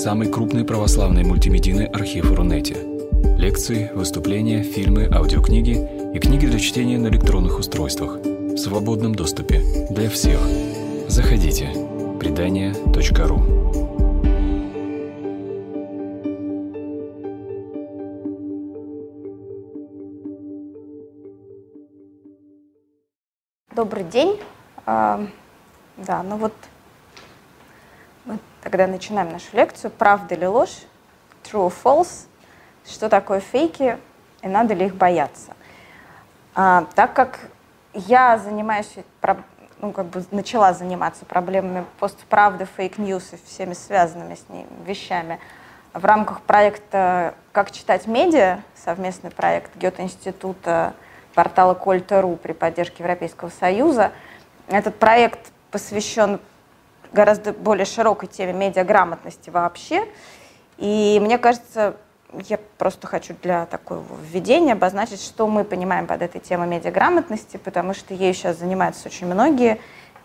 самый крупный православный мультимедийный архив Рунете. Лекции, выступления, фильмы, аудиокниги и книги для чтения на электронных устройствах в свободном доступе для всех. Заходите. Предания.ру Добрый день. А, да, ну вот тогда начинаем нашу лекцию «Правда или ложь?» True or false? Что такое фейки и надо ли их бояться? А, так как я занимаюсь, ну, как бы начала заниматься проблемами постправды, fake news и всеми связанными с ними вещами в рамках проекта «Как читать медиа», совместный проект Гёте-института, портала Кольта.ру при поддержке Европейского Союза. Этот проект посвящен гораздо более широкой теме медиаграмотности вообще. И мне кажется, я просто хочу для такого введения обозначить, что мы понимаем под этой темой медиаграмотности, потому что ею сейчас занимаются очень многие,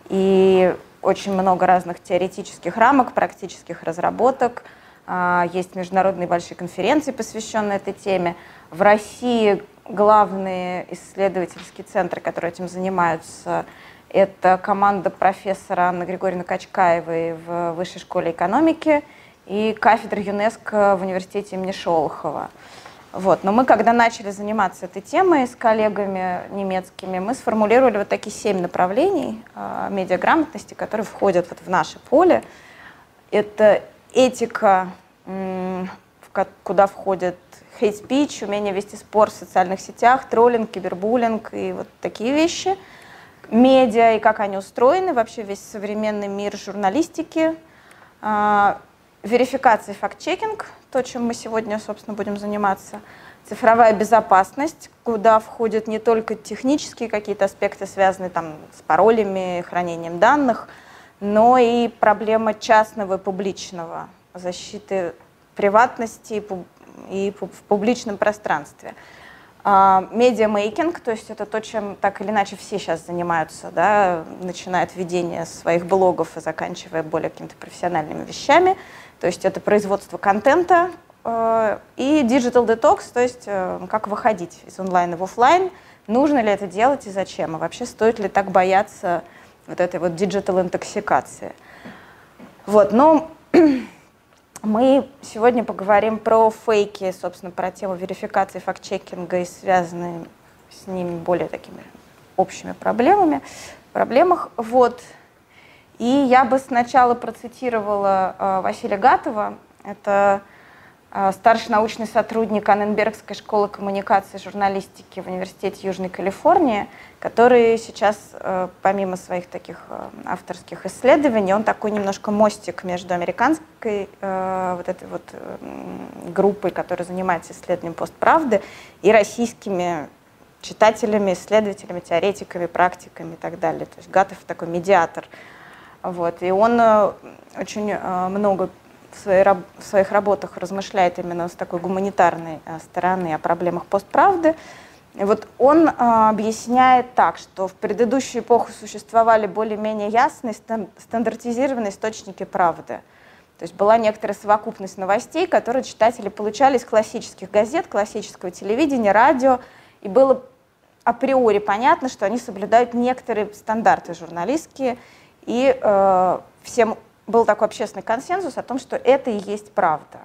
и очень много разных теоретических рамок, практических разработок. А, есть международные большие конференции, посвященные этой теме. В России главные исследовательские центры, которые этим занимаются, это команда профессора Анны Григорьевны Качкаевой в Высшей школе экономики и кафедра ЮНЕСКО в университете имени Шолохова. Вот. Но мы, когда начали заниматься этой темой с коллегами немецкими, мы сформулировали вот такие семь направлений э, медиаграмотности, которые входят вот в наше поле. Это этика, э, куда hate speech, умение вести спор в социальных сетях, троллинг, кибербуллинг и вот такие вещи – медиа и как они устроены, вообще весь современный мир журналистики, э, верификация и факт-чекинг, то, чем мы сегодня, собственно, будем заниматься, цифровая безопасность, куда входят не только технические какие-то аспекты, связанные там с паролями, хранением данных, но и проблема частного и публичного, защиты приватности и в публичном пространстве. А, медиамейкинг, то есть это то, чем так или иначе все сейчас занимаются, да, начиная от ведения своих блогов и заканчивая более какими-то профессиональными вещами. То есть это производство контента э, и digital detox, то есть э, как выходить из онлайна в офлайн, нужно ли это делать и зачем, и вообще стоит ли так бояться вот этой вот digital интоксикации. Вот, но Мы сегодня поговорим про фейки, собственно, про тему верификации, факт-чекинга и связанные с ними более такими общими проблемами, проблемах. Вот. И я бы сначала процитировала э, Василия Гатова. Это старший научный сотрудник Анненбергской школы коммуникации и журналистики в Университете Южной Калифорнии, который сейчас, э, помимо своих таких э, авторских исследований, он такой немножко мостик между американской э, вот этой вот группой, которая занимается исследованием постправды, и российскими читателями, исследователями, теоретиками, практиками и так далее. То есть Гатов такой медиатор. Вот. И он очень много в, своей, в своих работах размышляет именно с такой гуманитарной э, стороны о проблемах постправды. И вот он а, объясняет так, что в предыдущую эпоху существовали более-менее ясные стандартизированные источники правды. То есть была некоторая совокупность новостей, которые читатели получали из классических газет, классического телевидения, радио, и было априори понятно, что они соблюдают некоторые стандарты журналистские, и э, всем был такой общественный консенсус о том, что это и есть правда.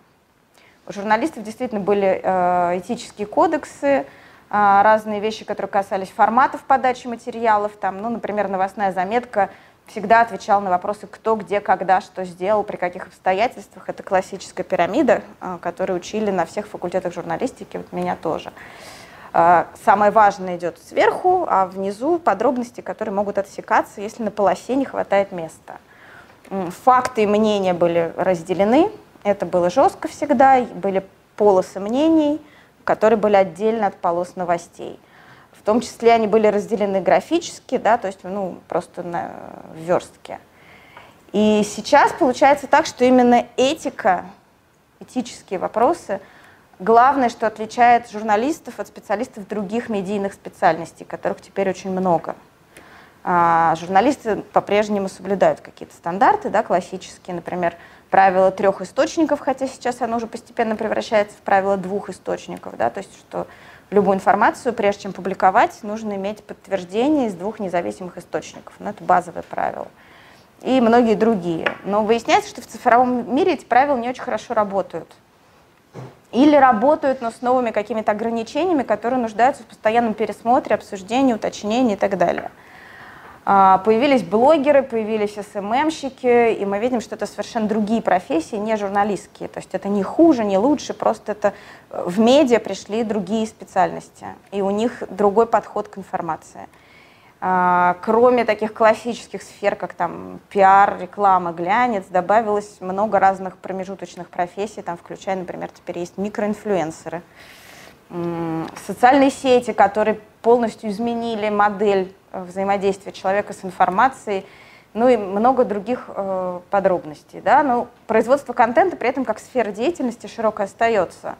У журналистов действительно были э, этические кодексы, э, разные вещи, которые касались форматов подачи материалов. Там, ну, например, новостная заметка всегда отвечала на вопросы, кто, где, когда, что сделал, при каких обстоятельствах. Это классическая пирамида, э, которую учили на всех факультетах журналистики, вот меня тоже. Э, самое важное идет сверху, а внизу подробности, которые могут отсекаться, если на полосе не хватает места факты и мнения были разделены. Это было жестко всегда. Были полосы мнений, которые были отдельно от полос новостей. В том числе они были разделены графически, да, то есть ну, просто на верстке. И сейчас получается так, что именно этика, этические вопросы, главное, что отличает журналистов от специалистов других медийных специальностей, которых теперь очень много. А, журналисты по-прежнему соблюдают какие-то стандарты, да, классические, например, правило трех источников, хотя сейчас оно уже постепенно превращается в правило двух источников, да, то есть что любую информацию, прежде чем публиковать, нужно иметь подтверждение из двух независимых источников. Ну, это базовое правило. И многие другие. Но выясняется, что в цифровом мире эти правила не очень хорошо работают. Или работают, но с новыми какими-то ограничениями, которые нуждаются в постоянном пересмотре, обсуждении, уточнении и так далее. А, появились блогеры, появились СММщики, и мы видим, что это совершенно другие профессии, не журналистские. То есть это не хуже, не лучше, просто это э, в медиа пришли другие специальности, и у них другой подход к информации. А, кроме таких классических сфер, как там пиар, реклама, глянец, добавилось много разных промежуточных профессий, там, включая, например, теперь есть микроинфлюенсеры, социальные сети, которые полностью изменили модель э, взаимодействия человека с информацией, ну и много других э, подробностей. Да? Но производство контента при этом как сфера деятельности широко остается.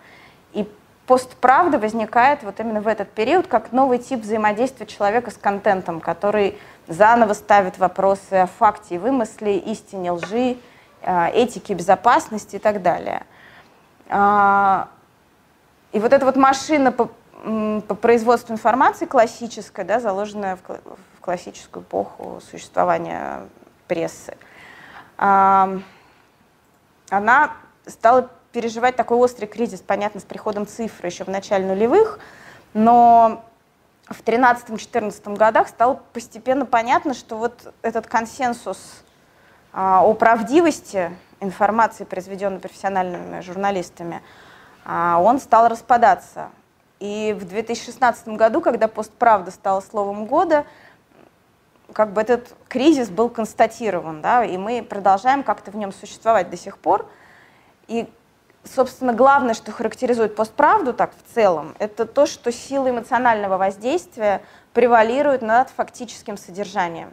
И постправда возникает вот именно в этот период как новый тип взаимодействия человека с контентом, который заново ставит вопросы о факте и вымысле, истине, лжи, э, этике, безопасности и так далее. А, и вот эта вот машина по, производству информации классическая, да, заложенная в, в классическую эпоху существования прессы, она стала переживать такой острый кризис, понятно, с приходом цифры еще в начале нулевых, но в 13-14 годах стало постепенно понятно, что вот этот консенсус а, о правдивости информации, произведенной профессиональными журналистами, а, он стал распадаться. И в 2016 году, когда постправда стала словом года, как бы этот кризис был констатирован, да, и мы продолжаем как-то в нем существовать до сих пор. И, собственно, главное, что характеризует постправду так в целом, это то, что сила эмоционального воздействия превалирует над фактическим содержанием.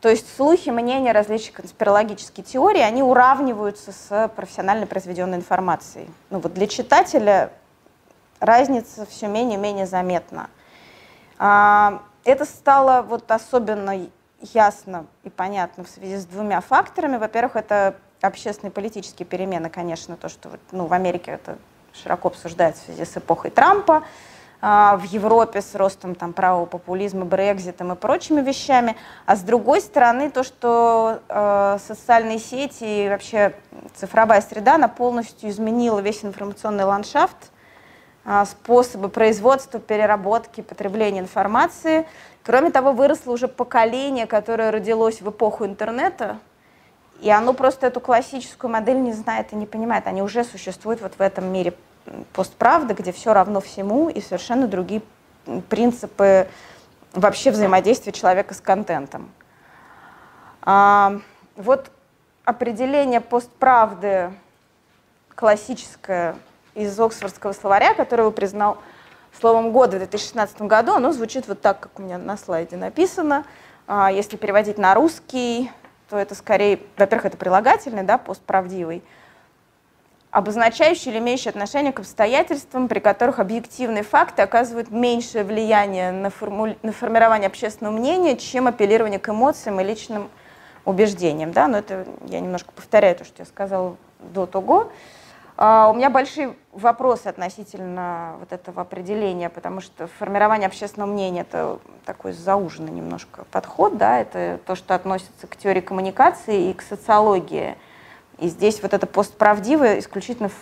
То есть слухи, мнения, различные конспирологические теории, они уравниваются с профессионально произведенной информацией. Ну вот для читателя разница все менее и менее заметна. А, это стало вот особенно ясно и понятно в связи с двумя факторами. Во-первых, это общественные политические перемены, конечно, то, что ну, в Америке это широко обсуждается в связи с эпохой Трампа. А, в Европе с ростом там, правого популизма, брекзитом и прочими вещами, а с другой стороны то, что э, социальные сети и вообще цифровая среда, она полностью изменила весь информационный ландшафт, способы производства, переработки, потребления информации. Кроме того, выросло уже поколение, которое родилось в эпоху интернета, и оно просто эту классическую модель не знает и не понимает. Они уже существуют вот в этом мире постправда, где все равно всему и совершенно другие принципы вообще взаимодействия человека с контентом. А, вот определение постправды классическое из Оксфордского словаря, которое его признал словом года в 2016 году, оно звучит вот так, как у меня на слайде написано. А, если переводить на русский, то это скорее, во-первых, это прилагательный, да, постправдивый, обозначающий или имеющий отношение к обстоятельствам, при которых объективные факты оказывают меньшее влияние на, форму... на формирование общественного мнения, чем апеллирование к эмоциям и личным убеждениям. Да? Но это я немножко повторяю то, что я сказала до того. Uh, у меня большие вопросы относительно вот этого определения, потому что формирование общественного мнения – это такой зауженный немножко подход, да, это то, что относится к теории коммуникации и к социологии – и здесь вот это постправдивое исключительно в,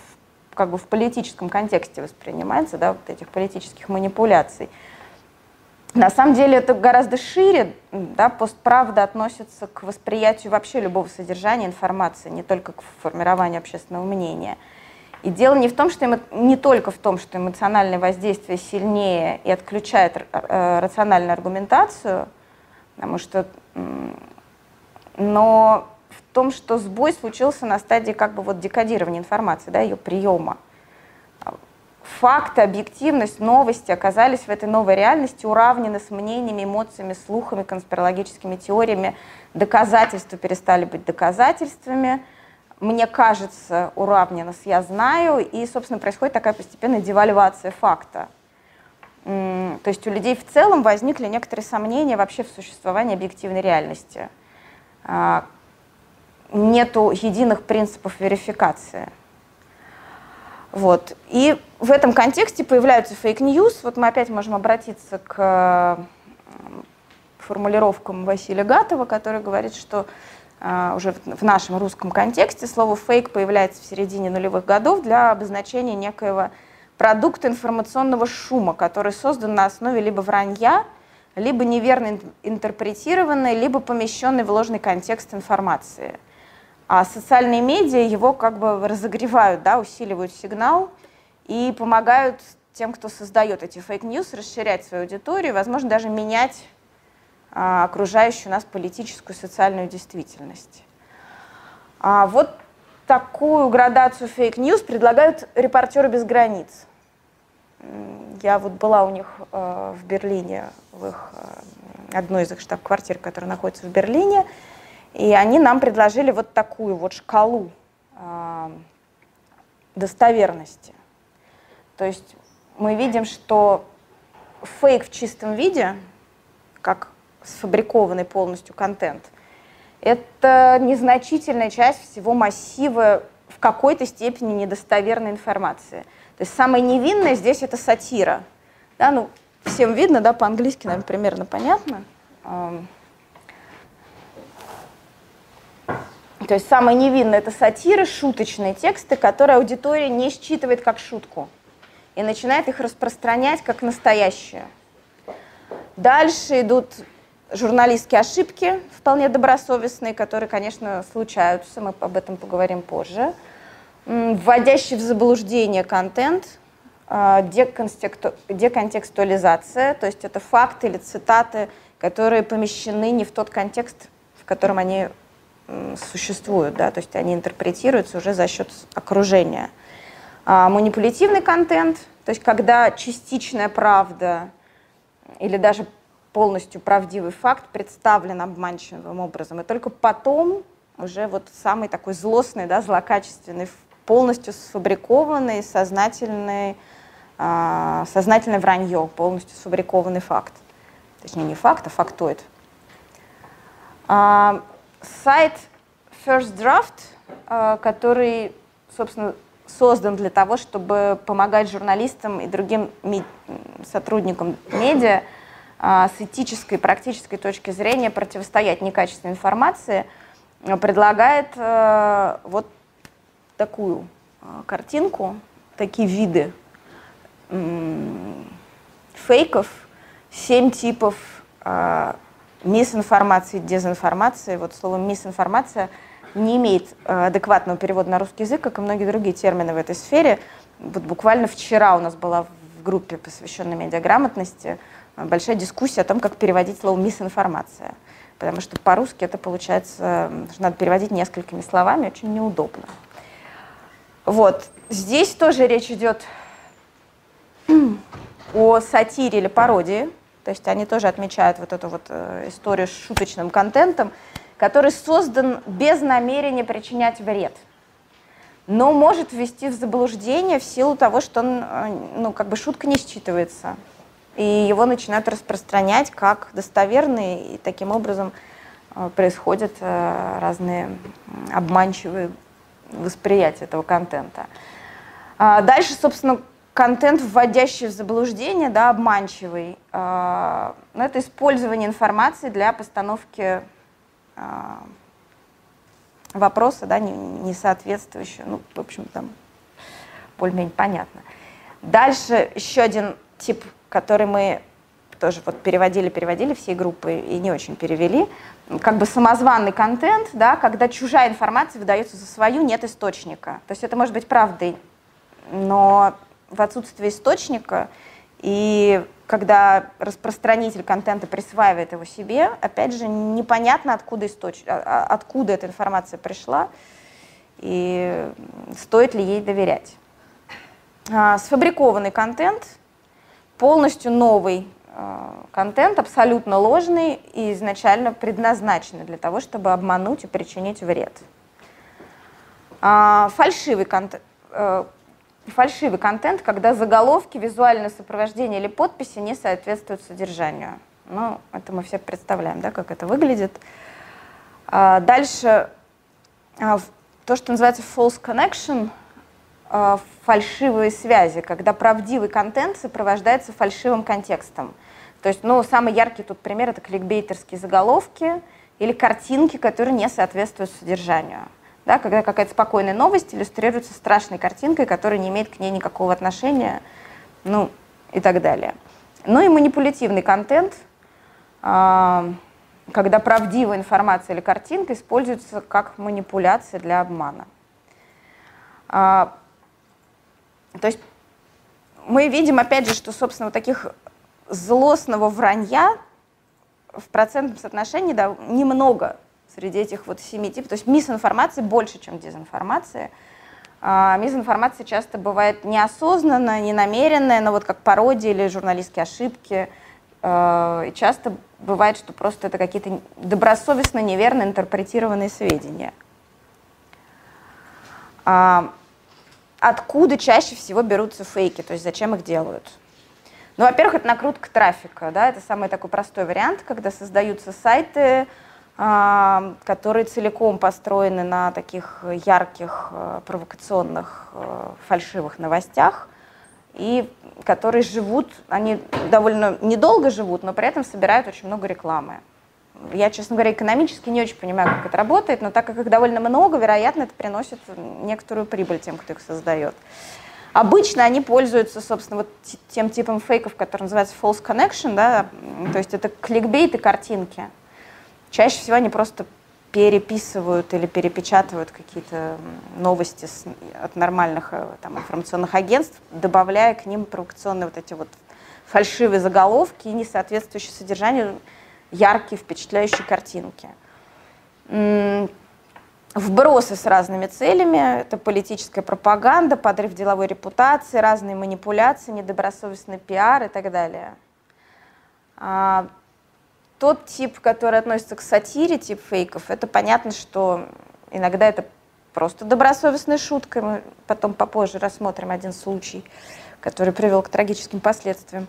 как бы в политическом контексте воспринимается, да, вот этих политических манипуляций. На самом деле это гораздо шире, да, постправда относится к восприятию вообще любого содержания информации, не только к формированию общественного мнения. И дело не в том, что эмо... не только в том, что эмоциональное воздействие сильнее и отключает э, рациональную аргументацию, потому что, но том, что сбой случился на стадии как бы вот декодирования информации, да, ее приема. Факты, объективность, новости оказались в этой новой реальности уравнены с мнениями, эмоциями, слухами, конспирологическими теориями. Доказательства перестали быть доказательствами. Мне кажется, уравнено с «я знаю», и, собственно, происходит такая постепенная девальвация факта. То есть у людей в целом возникли некоторые сомнения вообще в существовании объективной реальности. А, нету единых принципов верификации. Вот. И в этом контексте появляются fake news. Вот мы опять можем обратиться к формулировкам Василия Гатова, который говорит, что уже в нашем русском контексте слово «фейк» появляется в середине нулевых годов для обозначения некоего продукта информационного шума, который создан на основе либо вранья, либо неверно интерпретированной, либо помещенной в ложный контекст информации. А социальные медиа его как бы разогревают, да, усиливают сигнал и помогают тем, кто создает эти fake news, расширять свою аудиторию, возможно, даже менять а, окружающую нас политическую и социальную действительность. А вот такую градацию fake news предлагают репортеры без границ. Я вот была у них э, в Берлине, в их, э, одной из их штаб-квартир, которая находится в Берлине, и они нам предложили вот такую вот шкалу э, достоверности. То есть мы видим, что фейк в чистом виде, как сфабрикованный полностью контент, это незначительная часть всего массива в какой-то степени недостоверной информации. То есть самое невинное здесь это сатира. Да, ну, всем видно, да, по-английски, наверное, примерно понятно. То есть самое невинное это сатиры, шуточные тексты, которые аудитория не считывает как шутку и начинает их распространять как настоящее. Дальше идут журналистские ошибки, вполне добросовестные, которые, конечно, случаются, мы об этом поговорим позже. Вводящий в заблуждение контент, а, деконтекстуализация, то есть это факты или цитаты, которые помещены не в тот контекст, в котором они существуют, да, то есть они интерпретируются уже за счет окружения. А манипулятивный контент, то есть когда частичная правда или даже полностью правдивый факт представлен обманчивым образом, и только потом уже вот самый такой злостный, да, злокачественный, полностью сфабрикованный, сознательный, э, сознательное вранье, полностью сфабрикованный факт. Точнее, не факт, а фактоид. А, сайт First Draft, э, который, собственно, создан для того, чтобы помогать журналистам и другим сотрудникам медиа с этической практической точки зрения противостоять некачественной информации, э, предлагает э, вот такую э, картинку, такие виды фейков, семь типов мисинформации, дезинформации. Вот слово мисинформация не имеет адекватного перевода на русский язык, как и многие другие термины в этой сфере. Вот буквально вчера у нас была в группе, посвященной медиаграмотности, большая дискуссия о том, как переводить слово «мисинформация». Потому что по-русски это получается, что надо переводить несколькими словами, очень неудобно. Вот. Здесь тоже речь идет о сатире или пародии. То есть они тоже отмечают вот эту вот э, историю с шуточным контентом, который создан без намерения причинять вред, но может ввести в заблуждение в силу того, что он, э, ну, как бы шутка не считывается и его начинают распространять как достоверный, и таким образом э, происходят э, разные обманчивые восприятия этого контента. А дальше, собственно, контент, вводящий в заблуждение, да, обманчивый. А, но это использование информации для постановки вопроса, да, не соответствующего. Ну, в общем, там более-менее понятно. Дальше еще один тип который мы тоже вот переводили, переводили всей группы и не очень перевели, как бы самозванный контент, да, когда чужая информация выдается за свою, нет источника. То есть это может быть правдой, но в отсутствии источника и когда распространитель контента присваивает его себе, опять же, непонятно, откуда, источ... А, а, откуда эта информация пришла и стоит ли ей доверять. А, сфабрикованный контент полностью новый э, контент, абсолютно ложный и изначально предназначенный для того, чтобы обмануть и причинить вред. А, фальшивый, контент, э, фальшивый контент, когда заголовки, визуальное сопровождение или подписи не соответствуют содержанию. Ну, это мы все представляем, да, как это выглядит. А, дальше а, то, что называется false connection, фальшивые связи, когда правдивый контент сопровождается фальшивым контекстом. То есть, ну, самый яркий тут пример — это кликбейтерские заголовки или картинки, которые не соответствуют содержанию. Да, когда какая-то спокойная новость иллюстрируется страшной картинкой, которая не имеет к ней никакого отношения, ну, и так далее. Ну и манипулятивный контент, а, когда правдивая информация или картинка используется как манипуляция для обмана. То есть мы видим, опять же, что, собственно, вот таких злостного вранья в процентном соотношении да, немного среди этих вот семи типов. То есть мисинформации больше, чем дезинформация. А, мисинформация часто бывает неосознанная, ненамеренная, но вот как пародия или журналистские ошибки. А, и часто бывает, что просто это какие-то добросовестно неверно интерпретированные сведения. А, откуда чаще всего берутся фейки, то есть зачем их делают? Ну, во-первых, это накрутка трафика, да, это самый такой простой вариант, когда создаются сайты, а, которые целиком построены на таких ярких, э, провокационных, э, фальшивых новостях, и которые живут, они довольно недолго живут, но при этом собирают очень много рекламы. Я, честно говоря, экономически не очень понимаю, как это работает, но так как их довольно много, вероятно, это приносит некоторую прибыль тем, кто их создает. Обычно они пользуются, собственно, вот тем типом фейков, который называется false connection, да, то есть это кликбейт и картинки. Чаще всего они просто переписывают или перепечатывают какие-то новости с, от нормальных э, там, информационных агентств, добавляя к ним провокационные вот эти вот фальшивые заголовки и несоответствующие содержанию яркие, впечатляющие картинки. Вбросы с разными целями, это политическая пропаганда, подрыв деловой репутации, разные манипуляции, недобросовестный пиар и так далее. А, тот тип, который относится к сатире, тип фейков, это понятно, что иногда это просто добросовестная шутка. Мы потом попозже рассмотрим один случай, который привел к трагическим последствиям.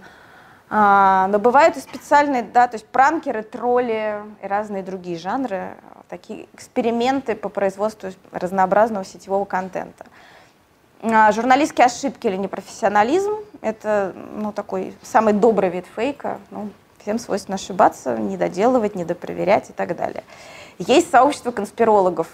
А, но бывают и специальные, да, то есть пранкеры, тролли и разные другие жанры, такие эксперименты по производству разнообразного сетевого контента. А, журналистские ошибки или непрофессионализм – это ну, такой самый добрый вид фейка. Ну, всем свойственно ошибаться, недоделывать, недопроверять и так далее. Есть сообщество конспирологов,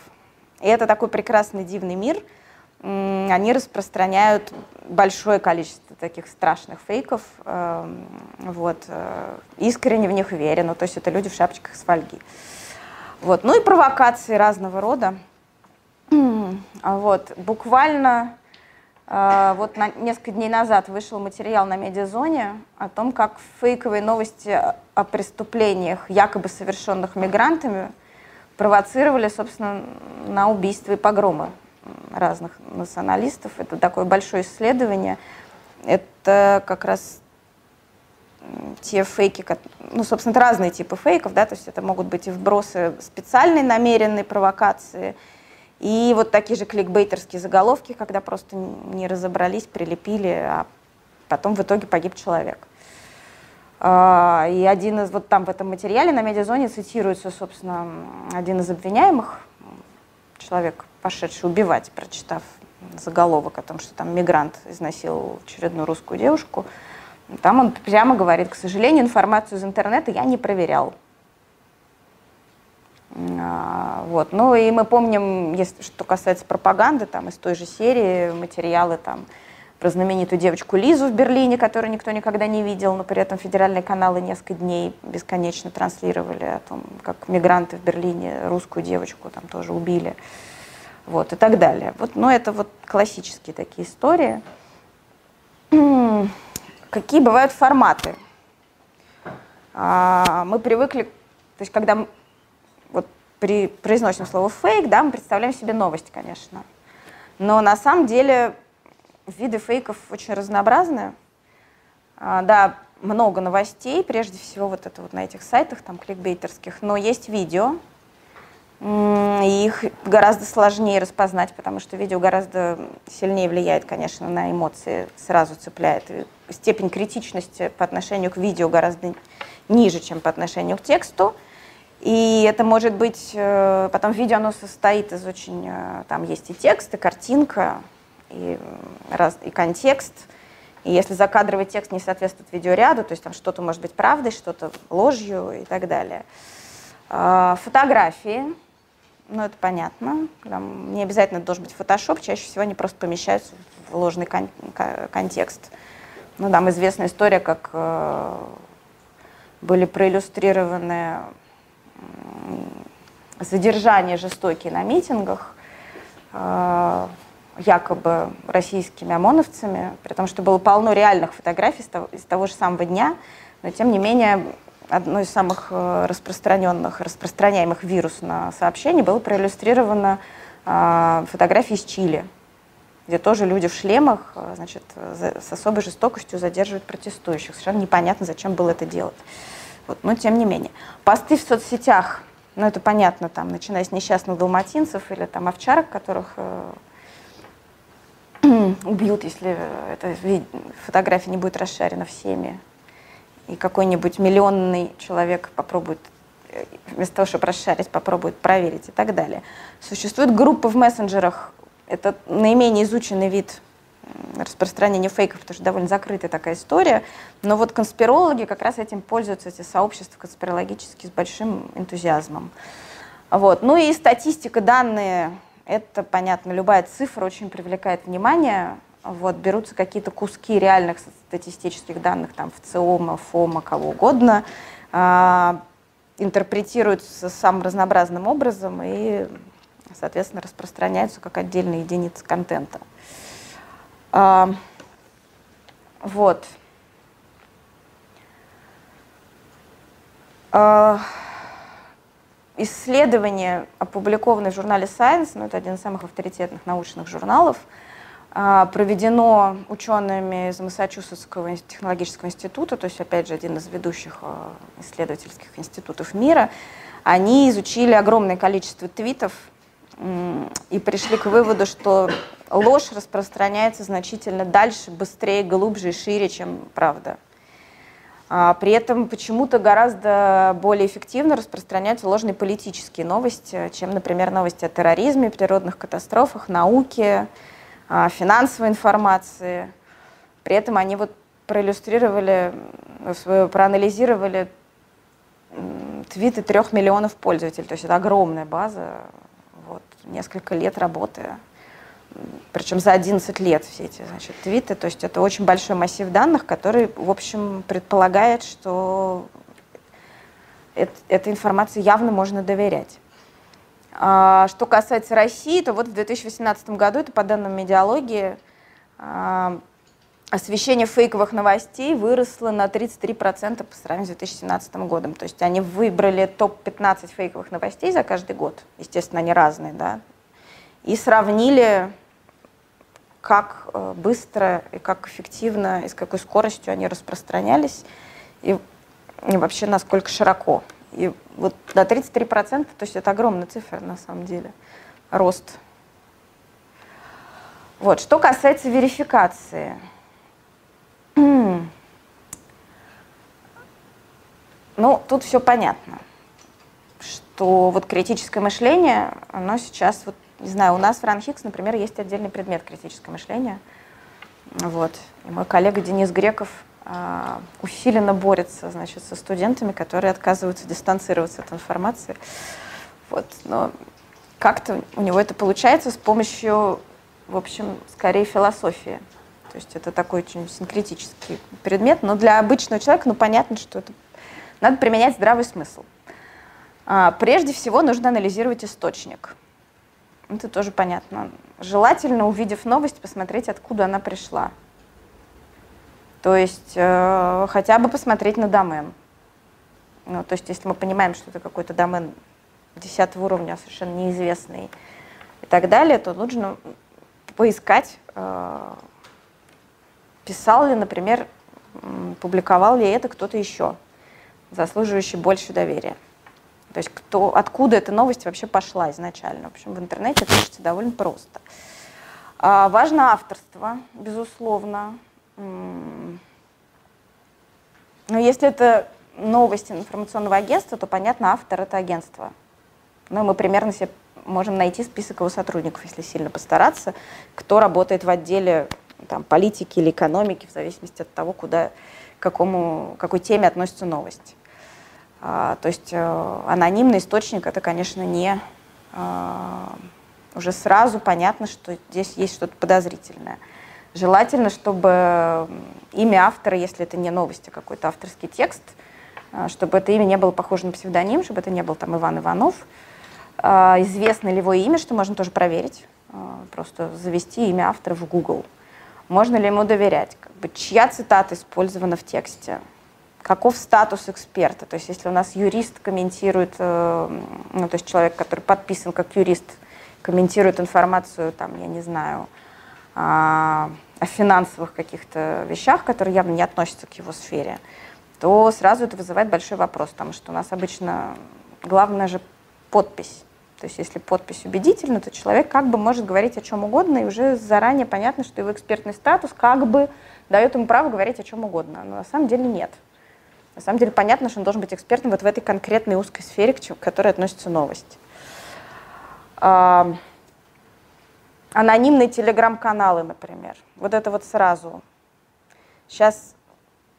и это такой прекрасный дивный мир – они распространяют большое количество таких страшных фейков. Эм, вот, э, искренне в них верю. Ну, то есть это люди в шапочках с фольги. Вот. Ну и провокации разного рода. Вот. Буквально э, вот на, несколько дней назад вышел материал на медиазоне о том, как фейковые новости о преступлениях, якобы совершенных мигрантами, провоцировали, собственно, на убийства и погромы разных националистов. Это такое большое исследование. Это как раз те фейки, ну, собственно, это разные типы фейков, да, то есть это могут быть и вбросы специальной намеренной провокации, и вот такие же кликбейтерские заголовки, когда просто не разобрались, прилепили, а потом в итоге погиб человек. А, и один из, вот там в этом материале на медиазоне цитируется, собственно, один из обвиняемых, человек пошедший убивать, прочитав заголовок о том, что там мигрант изнасиловал очередную русскую девушку, там он прямо говорит, к сожалению, информацию из интернета я не проверял. А, вот. Ну и мы помним, если, что касается пропаганды, там из той же серии материалы там, про знаменитую девочку Лизу в Берлине, которую никто никогда не видел, но при этом федеральные каналы несколько дней бесконечно транслировали о том, как мигранты в Берлине русскую девочку там тоже убили вот, и так далее. Вот, но это вот классические такие истории. Какие бывают форматы? А, мы привыкли, то есть когда вот при, произносим слово фейк, да, мы представляем себе новость, конечно. Но на самом деле виды фейков очень разнообразные. А, да, много новостей, прежде всего вот это вот на этих сайтах, там кликбейтерских, но есть видео, их гораздо сложнее распознать, потому что видео гораздо сильнее влияет, конечно, на эмоции, сразу цепляет. И степень критичности по отношению к видео гораздо ниже, чем по отношению к тексту. И это может быть, э, потом видео оно состоит из очень, э, там есть и текст, и картинка, и, раз, и контекст. И если закадровый текст не соответствует видеоряду, то есть там что-то может быть правдой, что-то ложью и так далее. А, фотографии, ну это понятно, там не обязательно должен быть фотошоп, чаще всего они просто помещаются в ложный кон- контекст. Ну там известная история, как э, были проиллюстрированы задержания жестокие на митингах, э, якобы российскими ОМОНовцами, при том, что было полно реальных фотографий с того, с того же самого дня, но тем не менее одно из самых э, распространенных, распространяемых вирусных сообщений было проиллюстрировано э, фотографией из Чили, где тоже люди в шлемах э, значит, с особой жестокостью задерживают протестующих. Совершенно непонятно, зачем было это делать. Вот, но тем не менее. Посты в соцсетях, ну это понятно, там, начиная с несчастных далматинцев или там овчарок, которых убьют, если эта фотография не будет расшарена всеми. И какой-нибудь миллионный человек попробует, э, вместо того, чтобы расшарить, попробует проверить и так далее. Существуют группы в мессенджерах. Это наименее изученный вид распространения фейков, потому что довольно закрытая такая история. Но вот конспирологи как раз этим пользуются, эти сообщества конспирологические, с большим энтузиазмом. Вот. Ну и статистика, данные, это, понятно, любая цифра очень привлекает внимание. Вот, берутся какие-то куски реальных статистических данных, там, в ЦИОМа, ФОМа, кого угодно, э, интерпретируются самым разнообразным образом и, соответственно, распространяются как отдельные единицы контента. А, вот. А, исследование, опубликованное в журнале Science, ну, это один из самых авторитетных научных журналов, а, проведено учеными из Массачусетского технологического института, то есть, опять же, один из ведущих а, исследовательских институтов мира. Они изучили огромное количество твитов и пришли к выводу, что ложь распространяется значительно дальше, быстрее, глубже и шире, чем правда. А, при этом почему-то гораздо более эффективно распространяются ложные политические новости, чем, например, новости о терроризме, природных катастрофах, науке, а, финансовой информации. При этом они вот проиллюстрировали, проанализировали твиты трех миллионов пользователей. То есть это огромная база, вот, несколько лет работы причем за 11 лет все эти значит, твиты. То есть это очень большой массив данных, который, в общем, предполагает, что это, этой информации явно можно доверять. А, что касается России, то вот в 2018 году, это по данным медиалогии, а, освещение фейковых новостей выросло на 33% по сравнению с 2017 годом. То есть они выбрали топ-15 фейковых новостей за каждый год. Естественно, они разные, да. И сравнили как э, быстро и как эффективно и с какой скоростью они распространялись, и, и вообще насколько широко. И вот до 33%, то есть это огромная цифра на самом деле, рост. Вот, что касается верификации. Ну, тут все понятно, что вот критическое мышление, оно сейчас вот не знаю, у нас в РАНХИКС, например, есть отдельный предмет критическое мышление. Вот. И мой коллега Денис Греков усиленно борется значит, со студентами, которые отказываются дистанцироваться от информации. Вот. Но как-то у него это получается с помощью, в общем, скорее философии. То есть это такой очень синкретический предмет, но для обычного человека, ну, понятно, что это надо применять здравый смысл. А, прежде всего нужно анализировать источник. Это тоже понятно. Желательно, увидев новость, посмотреть, откуда она пришла. То есть э, хотя бы посмотреть на домен. Ну, то есть если мы понимаем, что это какой-то домен 10 уровня, совершенно неизвестный и так далее, то нужно поискать, э, писал ли, например, публиковал ли это кто-то еще, заслуживающий больше доверия. То есть кто, откуда эта новость вообще пошла изначально. В общем, в интернете это пишется довольно просто. А, важно авторство, безусловно. Но если это новости информационного агентства, то, понятно, автор — это агентство. Ну, мы примерно себе можем найти список его сотрудников, если сильно постараться, кто работает в отделе там, политики или экономики, в зависимости от того, куда, к какому, какой теме относится новость. А, то есть э, анонимный источник — это, конечно, не... Э, уже сразу понятно, что здесь есть что-то подозрительное. Желательно, чтобы имя автора, если это не новости, а какой-то авторский текст, э, чтобы это имя не было похоже на псевдоним, чтобы это не был там Иван Иванов. Э, известно ли его имя, что можно тоже проверить. Э, просто завести имя автора в Google. Можно ли ему доверять? Как бы, чья цитата использована в тексте? Каков статус эксперта? То есть если у нас юрист комментирует, ну, то есть человек, который подписан как юрист, комментирует информацию, там, я не знаю, о финансовых каких-то вещах, которые явно не относятся к его сфере, то сразу это вызывает большой вопрос, потому что у нас обычно главное же подпись. То есть если подпись убедительна, то человек как бы может говорить о чем угодно, и уже заранее понятно, что его экспертный статус как бы дает ему право говорить о чем угодно. Но на самом деле нет. На самом деле понятно, что он должен быть экспертом вот в этой конкретной узкой сфере, к которой относится новость. Анонимные телеграм-каналы, например. Вот это вот сразу. Сейчас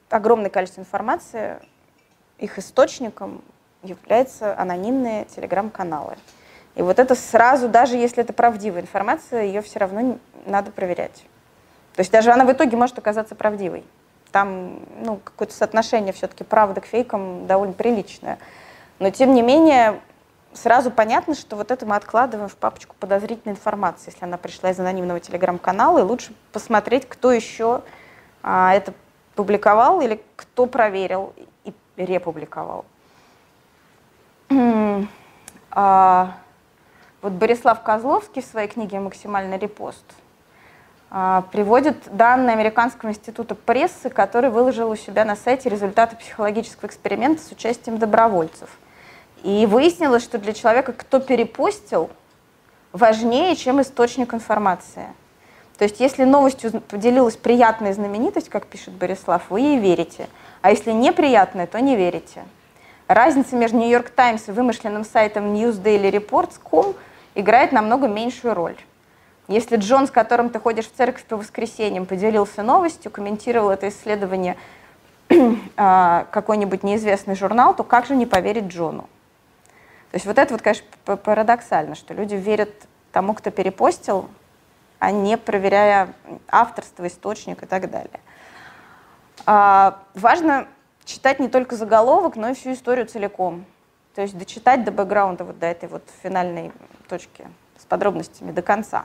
огромное количество информации, их источником являются анонимные телеграм-каналы. И вот это сразу, даже если это правдивая информация, ее все равно надо проверять. То есть даже она в итоге может оказаться правдивой. Там ну, какое-то соотношение все-таки правды к фейкам довольно приличное. Но тем не менее, сразу понятно, что вот это мы откладываем в папочку подозрительной информации, если она пришла из анонимного телеграм-канала, и лучше посмотреть, кто еще а, это публиковал или кто проверил и републиковал. а, вот Борислав Козловский в своей книге «Максимальный репост» а, приводит данные Американского института прессы, который выложил у себя на сайте результаты психологического эксперимента с участием добровольцев – и выяснилось, что для человека, кто перепостил, важнее, чем источник информации. То есть если новостью поделилась приятная знаменитость, как пишет Борислав, вы ей верите. А если неприятная, то не верите. Разница между Нью-Йорк Таймс и вымышленным сайтом newsdailyreports.com играет намного меньшую роль. Если Джон, с которым ты ходишь в церковь по воскресеньям, поделился новостью, комментировал это исследование а, какой-нибудь неизвестный журнал, то как же не поверить Джону? То есть вот это вот, конечно, парадоксально, что люди верят тому, кто перепостил, а не проверяя авторство, источник и так далее. А, важно читать не только заголовок, но и всю историю целиком. То есть дочитать до бэкграунда, вот до этой вот финальной точки с подробностями до конца.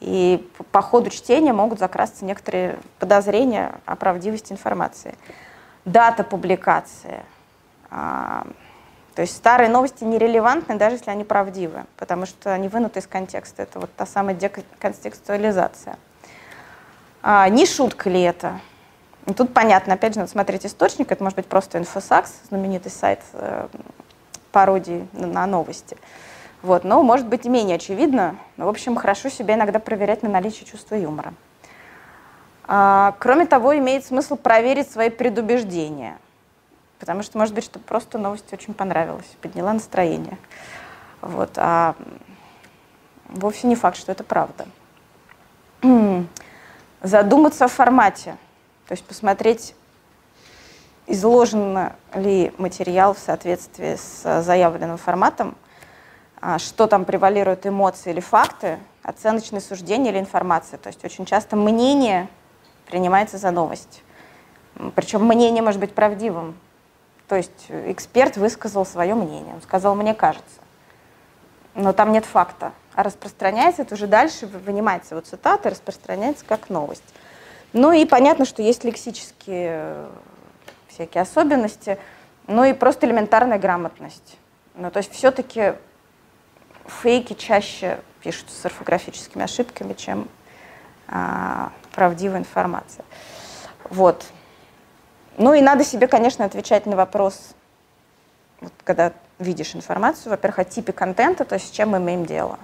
И по ходу чтения могут закрасться некоторые подозрения о правдивости информации. Дата публикации, а, то есть старые новости нерелевантны, даже если они правдивы, потому что они вынуты из контекста. Это вот та самая деконтекстуализация. А, не шутка ли это? И тут понятно, опять же, надо смотреть источник. Это может быть просто инфосакс, знаменитый сайт э, пародии на новости. Вот, но может быть и менее очевидно. Но, в общем, хорошо себя иногда проверять на наличие чувства юмора. А, кроме того, имеет смысл проверить свои предубеждения – Потому что, может быть, что просто новость очень понравилась, подняла настроение. Вот. А вовсе не факт, что это правда. Задуматься о формате, то есть посмотреть, изложен ли материал в соответствии с заявленным форматом, а, что там превалируют эмоции или факты, оценочные суждения или информация. То есть очень часто мнение принимается за новость. Причем мнение может быть правдивым, то есть эксперт высказал свое мнение, он сказал, мне кажется. Но там нет факта. А распространяется это уже дальше, вынимается вот цитата, распространяется как новость. Ну и понятно, что есть лексические э, всякие особенности, ну и просто элементарная грамотность. Ну, то есть все-таки фейки чаще пишут с орфографическими ошибками, чем а, правдивая информация. Вот. Ну и надо себе, конечно, отвечать на вопрос, вот, когда видишь информацию, во-первых, о типе контента, то есть с чем мы имеем дело.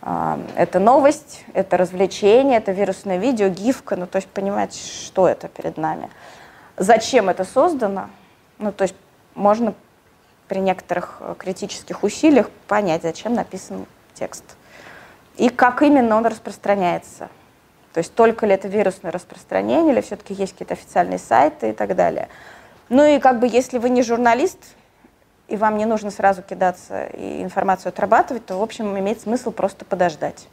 А, это новость, это развлечение, это вирусное видео, гифка, ну то есть понимать, что это перед нами. Зачем это создано, Ну, то есть можно при некоторых э, критических усилиях понять, зачем написан текст. И как именно он распространяется. То есть только ли это вирусное распространение, или все-таки есть какие-то официальные сайты и так далее. Ну и как бы если вы не журналист, и вам не нужно сразу кидаться и информацию отрабатывать, то, в общем, имеет смысл просто подождать.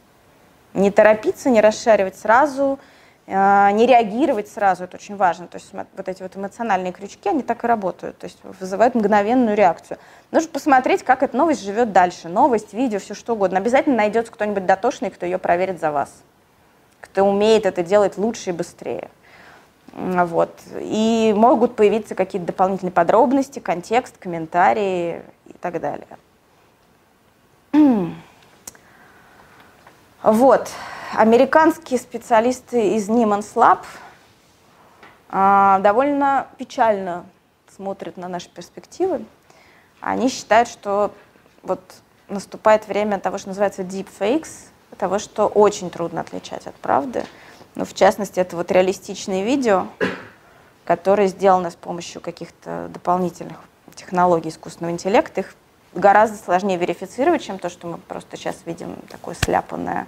Не торопиться, не расшаривать сразу, э, не реагировать сразу, это очень важно. То есть вот эти вот эмоциональные крючки, они так и работают, то есть вызывают мгновенную реакцию. Нужно посмотреть, как эта новость живет дальше. Новость, видео, все что угодно. Обязательно найдется кто-нибудь дотошный, кто ее проверит за вас кто умеет это делать лучше и быстрее. Вот. И могут появиться какие-то дополнительные подробности, контекст, комментарии и так далее. Вот. Американские специалисты из Niemann's Lab а, довольно печально смотрят на наши перспективы. Они считают, что вот наступает время того, что называется deepfakes, того, что очень трудно отличать от правды. Ну, в частности, это вот реалистичные видео, которые сделаны с помощью каких-то дополнительных технологий искусственного интеллекта. Их гораздо сложнее верифицировать, чем то, что мы просто сейчас видим такое сляпанное,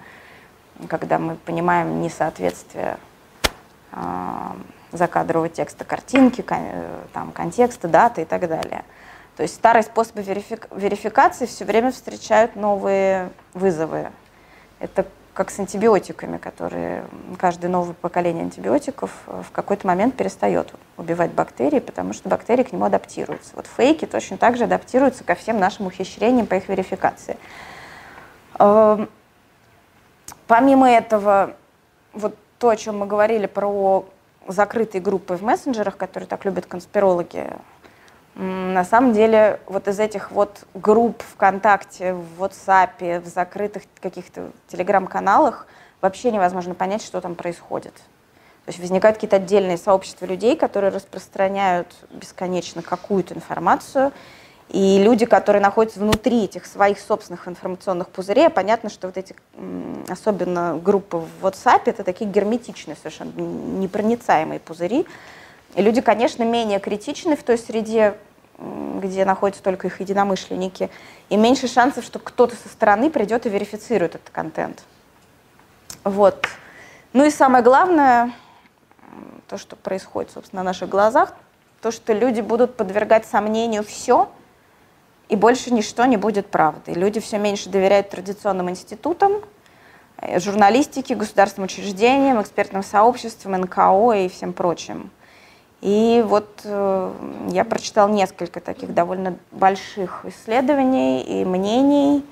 когда мы понимаем несоответствие э, закадрового текста картинки, кон, там, контекста, даты и так далее. То есть старые способы верифик верификации все время встречают новые вызовы это как с антибиотиками, которые каждое новое поколение антибиотиков э, в какой-то момент перестает убивать бактерии, потому что бактерии к нему адаптируются. Вот фейки точно так же адаптируются ко всем нашим ухищрениям по их верификации. Эм, помимо этого, вот то, о чем мы говорили про закрытые группы в мессенджерах, которые так любят конспирологи, на самом деле, вот из этих вот групп ВКонтакте, в WhatsApp, в закрытых каких-то телеграм-каналах вообще невозможно понять, что там происходит. То есть возникают какие-то отдельные сообщества людей, которые распространяют бесконечно какую-то информацию, и люди, которые находятся внутри этих своих собственных информационных пузырей, понятно, что вот эти, особенно группы в WhatsApp, это такие герметичные, совершенно непроницаемые пузыри, и люди, конечно, менее критичны в той среде, где находятся только их единомышленники, и меньше шансов, что кто-то со стороны придет и верифицирует этот контент. Вот. Ну и самое главное, то, что происходит, собственно, на наших глазах, то, что люди будут подвергать сомнению все, и больше ничто не будет правдой. Люди все меньше доверяют традиционным институтам, э, журналистике, государственным учреждениям, экспертным сообществам, НКО и всем прочим. И вот э, я прочитал несколько таких довольно больших исследований и мнений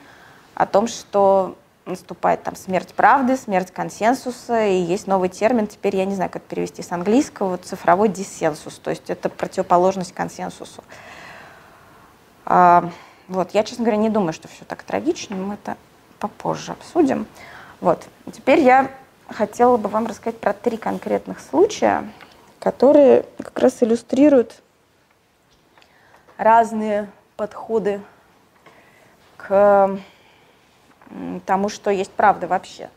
о том, что наступает там смерть правды, смерть консенсуса, и есть новый термин, теперь я не знаю, как перевести с английского, цифровой диссенсус, то есть это противоположность консенсусу. А, вот, я, честно говоря, не думаю, что все так трагично, мы это попозже обсудим. Вот, теперь я хотела бы вам рассказать про три конкретных случая, которые как раз иллюстрируют разные подходы к тому, что есть правда вообще.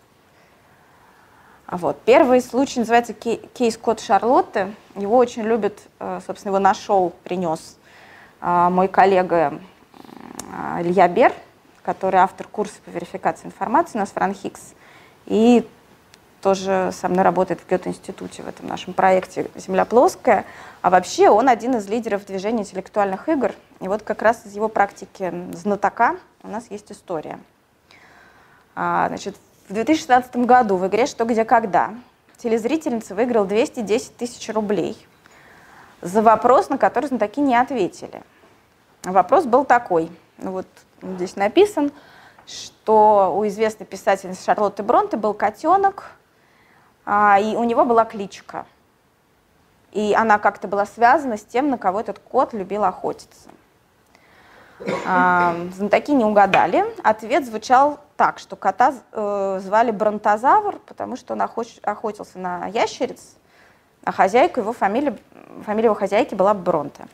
Вот. Первый случай называется кейс код Шарлотты. Его очень любит, э, собственно, его нашел, принес э, мой коллега Илья Бер, который автор курса по верификации информации у нас Фран Хикс. И тоже со мной работает в Гёте-институте в этом нашем проекте «Земля плоская». А вообще он один из лидеров движения интеллектуальных игр. И вот как раз из его практики знатока у нас есть история. А, значит, в 2016 году в игре «Что, где, когда» телезрительница выиграл 210 тысяч рублей за вопрос, на который знатоки не ответили. Вопрос был такой, ну вот здесь написан, что у известной писательницы Шарлотты Бронте был котенок, и у него была кличка. И она как-то была связана с тем, на кого этот кот любил охотиться. А, знатоки не угадали. Ответ звучал так, что кота э, звали Бронтозавр, потому что он охотился на ящериц, а хозяйка его фамилия, фамилия его хозяйки была Бронте.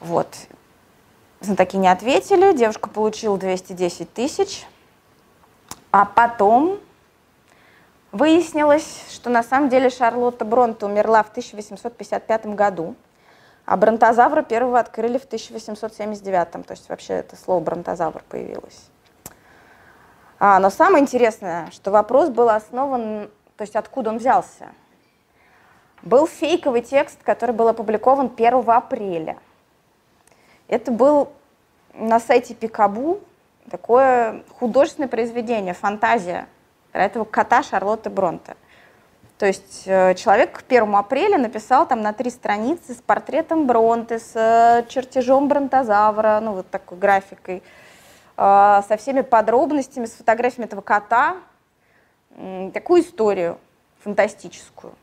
Вот. Знатоки не ответили, девушка получила 210 тысяч, а потом Выяснилось, что на самом деле Шарлотта Бронте умерла в 1855 году. А бронтозавра первого открыли в 1879, то есть вообще это слово бронтозавр появилось. А, но самое интересное, что вопрос был основан, то есть откуда он взялся. Был фейковый текст, который был опубликован 1 апреля. Это был на сайте Пикабу такое художественное произведение, фантазия этого кота Шарлотты Бронте. То есть э, человек к 1 апреля написал там на три страницы с портретом Бронте, с э, чертежом бронтозавра, ну вот такой графикой, э, со всеми подробностями, с фотографиями этого кота, такую историю фантастическую.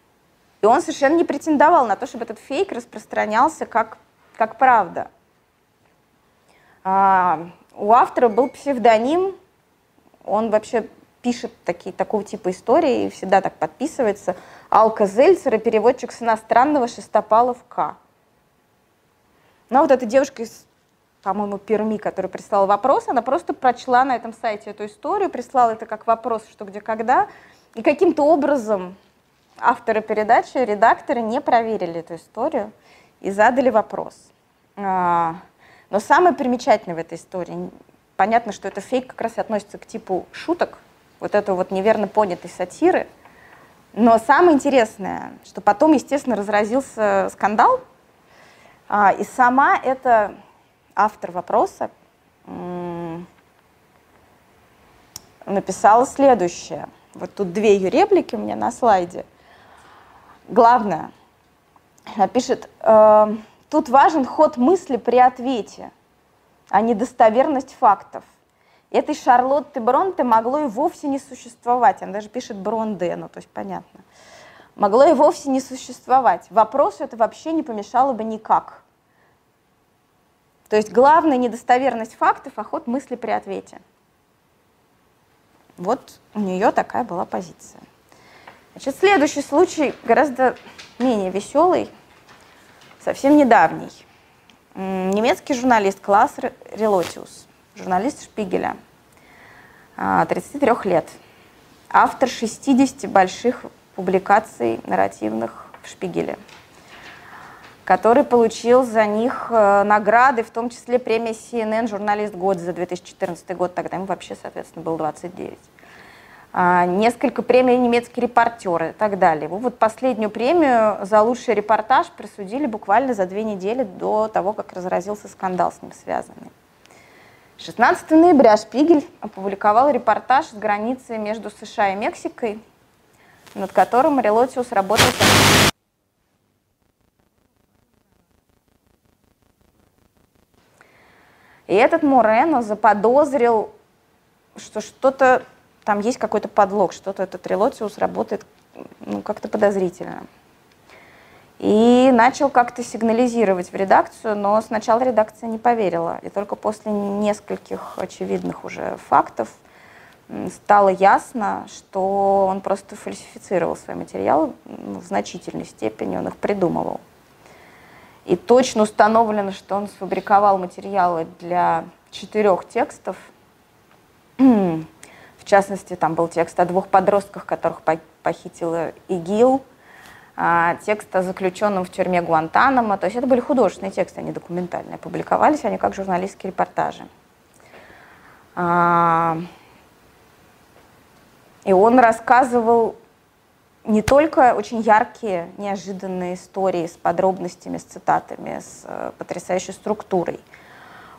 И он совершенно не претендовал на то, чтобы этот фейк распространялся как, как правда. А, у автора был псевдоним, он вообще пишет такие, такого типа истории и всегда так подписывается. Алка Зельцер и переводчик с иностранного Шестопалов К. Ну, вот эта девушка из, по-моему, Перми, которая прислала вопрос, она просто прочла на этом сайте эту историю, прислала это как вопрос, что где, когда, и каким-то образом авторы передачи, редакторы не проверили эту историю и задали вопрос. А, но самое примечательное в этой истории, понятно, что это фейк как раз относится к типу шуток, вот эту вот неверно понятой сатиры. Но самое интересное, что потом, естественно, разразился скандал, а, и сама эта автор вопроса написала следующее. Вот тут две ее реплики у меня на слайде. Главное, она пишет, э, тут важен ход мысли при ответе, а не достоверность фактов. Этой Шарлотты Бронте могло и вовсе не существовать. Она даже пишет Бронде, ну то есть понятно. Могло и вовсе не существовать. Вопросу это вообще не помешало бы никак. То есть главная недостоверность фактов, ход мысли при ответе. Вот у нее такая была позиция. Значит, следующий случай гораздо менее веселый, совсем недавний. Немецкий журналист Класс Релотиус журналист Шпигеля, 33 а, лет, автор 60 больших публикаций нарративных в Шпигеле, который получил за них э, награды, в том числе премия CNN «Журналист года» за 2014 год, тогда ему вообще, соответственно, было 29 а, несколько премий «Немецкий репортер» и так далее. Вот последнюю премию за лучший репортаж присудили буквально за две недели до того, как разразился скандал с ним связанный. 16 ноября Шпигель опубликовал репортаж с границы между США и Мексикой, над которым Релотиус работал. И этот Морено заподозрил, что что-то там есть какой-то подлог, что-то этот Релотиус работает ну, как-то подозрительно и начал как-то сигнализировать в редакцию, но сначала редакция не поверила. И только после нескольких очевидных уже фактов стало ясно, что он просто фальсифицировал свои материалы в значительной степени, он их придумывал. И точно установлено, что он сфабриковал материалы для четырех текстов. В частности, там был текст о двух подростках, которых похитила ИГИЛ – а, текст о заключенном в тюрьме Гуантанамо. То есть это были художественные тексты, не документальные. Публиковались они как журналистские репортажи. А, и он рассказывал не только очень яркие, неожиданные истории с подробностями, с цитатами, с э, потрясающей структурой.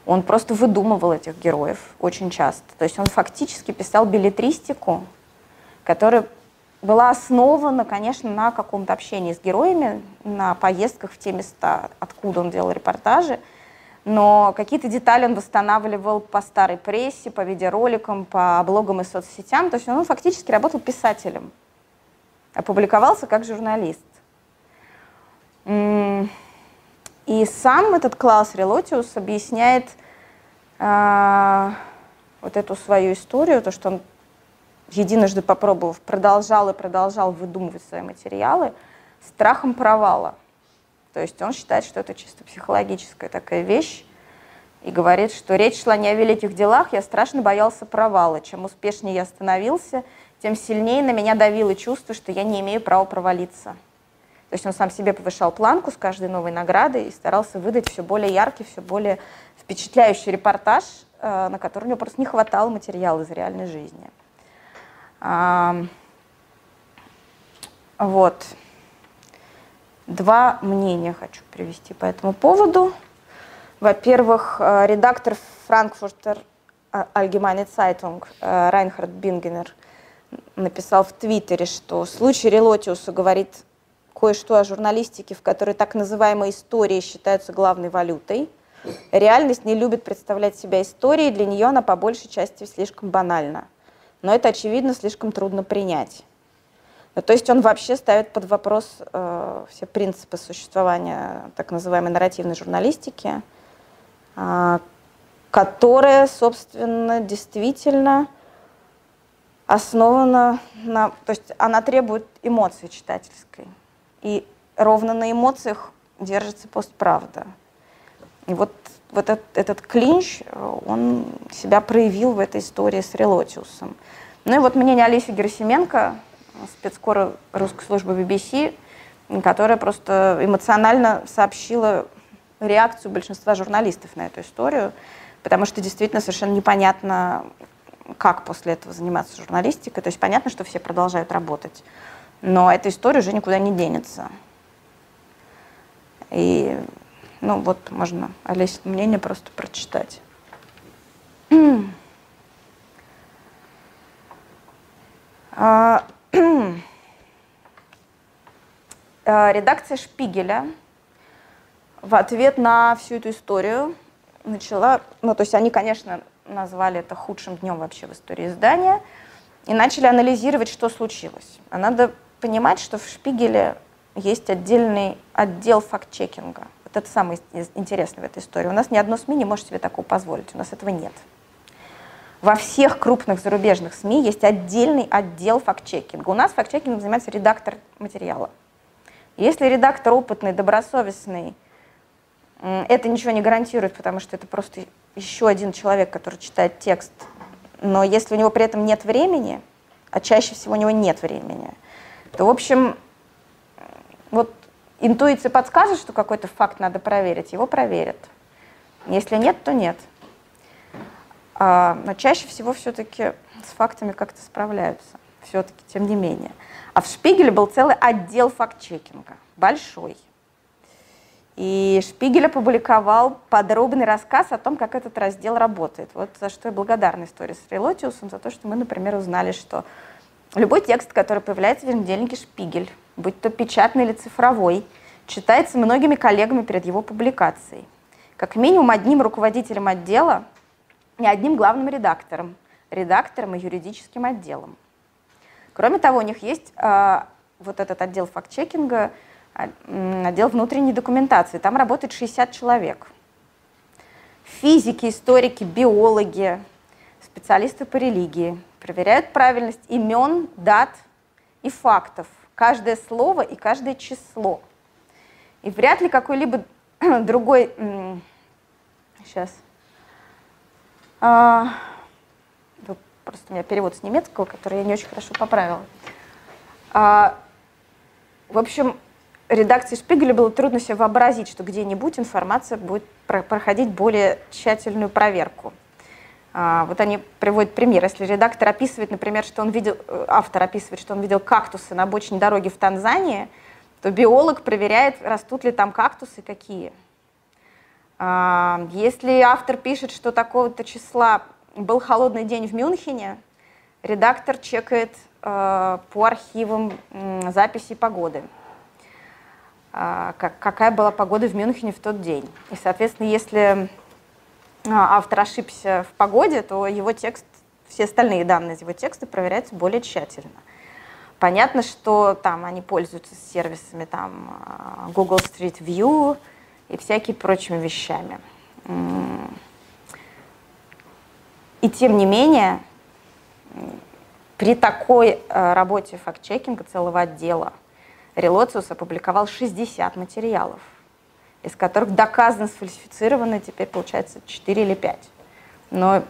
Он просто выдумывал этих героев очень часто. То есть он фактически писал билетристику, которая была основана, конечно, на каком-то общении с героями, на поездках в те места, откуда он делал репортажи. Но какие-то детали он восстанавливал по старой прессе, по видеороликам, по блогам и соцсетям. То есть он фактически работал писателем, опубликовался как журналист. И сам этот Клаус Релотиус объясняет э, вот эту свою историю, то, что он единожды попробовав, продолжал и продолжал выдумывать свои материалы, страхом провала. То есть он считает, что это чисто психологическая такая вещь, и говорит, что речь шла не о великих делах, я страшно боялся провала. Чем успешнее я становился, тем сильнее на меня давило чувство, что я не имею права провалиться. То есть он сам себе повышал планку с каждой новой наградой и старался выдать все более яркий, все более впечатляющий репортаж, э, на который у него просто не хватало материала из реальной жизни. Вот. Два мнения хочу привести по этому поводу. Во-первых, э, редактор Франкфуртер Allgemeine Zeitung Райнхард Бингенер написал в Твиттере, что случай Релотиуса говорит кое-что о журналистике, в которой так называемые истории считаются главной валютой. Реальность не любит представлять себя историей, для нее она по большей части слишком банальна. Но это, очевидно, слишком трудно принять. Ну, то есть он вообще ставит под вопрос э, все принципы существования так называемой нарративной журналистики, э, которая, собственно, действительно основана на... То есть она требует эмоции читательской. И ровно на эмоциях держится постправда. И вот, вот этот, этот клинч, он себя проявил в этой истории с Релотиусом. Ну и вот мнение Алисы Герасименко, спецкора русской службы BBC, которая просто эмоционально сообщила реакцию большинства журналистов на эту историю, потому что действительно совершенно непонятно, как после этого заниматься журналистикой. То есть понятно, что все продолжают работать, но эта история уже никуда не денется. И, ну вот, можно Олесин мнение просто прочитать. А, Э, редакция Шпигеля в ответ на всю эту историю начала, ну то есть они, конечно, назвали это худшим днем вообще в истории издания, и начали анализировать, что случилось. А надо понимать, что в Шпигеле есть отдельный отдел факт-чекинга. Вот это самое интересное в этой истории. У нас ни одно СМИ не может себе такого позволить, у нас этого нет. Во всех крупных зарубежных СМИ есть отдельный отдел факт-чекинга. У нас факт-чекингом занимается редактор материала. Если редактор опытный, добросовестный, это ничего не гарантирует, потому что это просто еще один человек, который читает текст. Но если у него при этом нет времени, а чаще всего у него нет времени, то, в общем, вот интуиция подскажет, что какой-то факт надо проверить, его проверят. Если нет, то нет. А, но чаще всего все-таки с фактами как-то справляются, все-таки, тем не менее. А в Шпигеле был целый отдел факт-чекинга, большой. И Шпигель опубликовал подробный рассказ о том, как этот раздел работает. Вот за что я благодарна истории с Релотиусом, за то, что мы, например, узнали, что любой текст, который появляется в еженедельнике Шпигель, будь то печатный или цифровой, читается многими коллегами перед его публикацией. Как минимум одним руководителем отдела и одним главным редактором, редактором и юридическим отделом. Кроме того, у них есть э, вот этот отдел факт-чекинга, а, отдел внутренней документации. Там работает 60 человек. Физики, историки, биологи, специалисты по религии проверяют правильность имен, дат и фактов, каждое слово и каждое число. И вряд ли какой-либо другой... Сейчас. А, Просто у меня перевод с немецкого, который я не очень хорошо поправила. А, в общем, редакции Шпигеля было трудно себе вообразить, что где-нибудь информация будет проходить более тщательную проверку. А, вот они приводят пример. Если редактор описывает, например, что он видел, э, автор описывает, что он видел кактусы на обочине дороги в Танзании, то биолог проверяет, растут ли там кактусы, какие. А, если автор пишет, что такого-то числа был холодный день в Мюнхене, редактор чекает э, по архивам записи погоды. Как, какая была погода в Мюнхене в тот день. И, соответственно, если автор ошибся в погоде, то его текст, все остальные данные из его текста проверяются более тщательно. Понятно, что там они пользуются сервисами там, э, Google Street View и всякими прочими вещами. И тем не менее, при такой э, работе факт-чекинга целого отдела Релоциус опубликовал 60 материалов, из которых доказано сфальсифицировано теперь получается 4 или 5. Но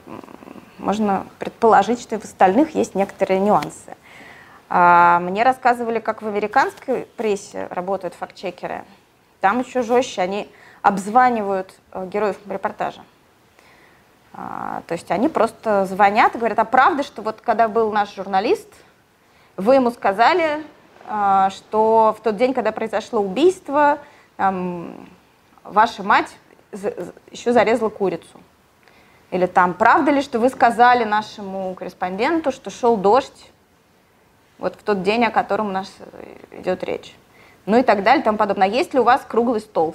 можно предположить, что и в остальных есть некоторые нюансы. А, мне рассказывали, как в американской прессе работают фактчекеры. Там еще жестче, они обзванивают э, героев репортажа. А, то есть они просто звонят и говорят, а правда, что вот когда был наш журналист, вы ему сказали, а, что в тот день, когда произошло убийство, ваша мать еще зарезала курицу. Или там, правда ли, что вы сказали нашему корреспонденту, что шел дождь, вот в тот день, о котором у нас э, идет речь. Ну и так далее, и тому подобное. А есть ли у вас круглый стол?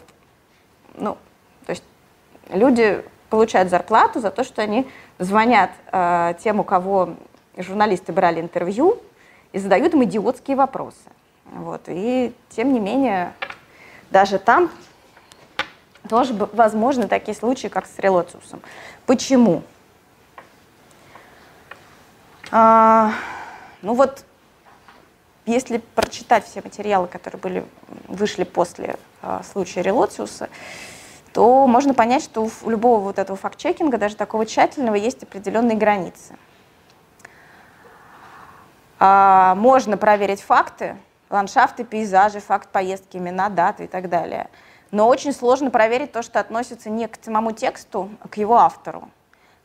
Ну, то есть люди получают зарплату за то, что они звонят э, тем, у кого журналисты брали интервью, и задают им идиотские вопросы. Вот. И тем не менее, даже там тоже возможны такие случаи, как с релоциусом. Почему? А, ну вот, если прочитать все материалы, которые были, вышли после а, случая релоциуса, то можно понять, что у любого вот этого факт-чекинга, даже такого тщательного, есть определенные границы. А, можно проверить факты, ландшафты, пейзажи, факт поездки, имена, даты и так далее. Но очень сложно проверить то, что относится не к самому тексту, а к его автору.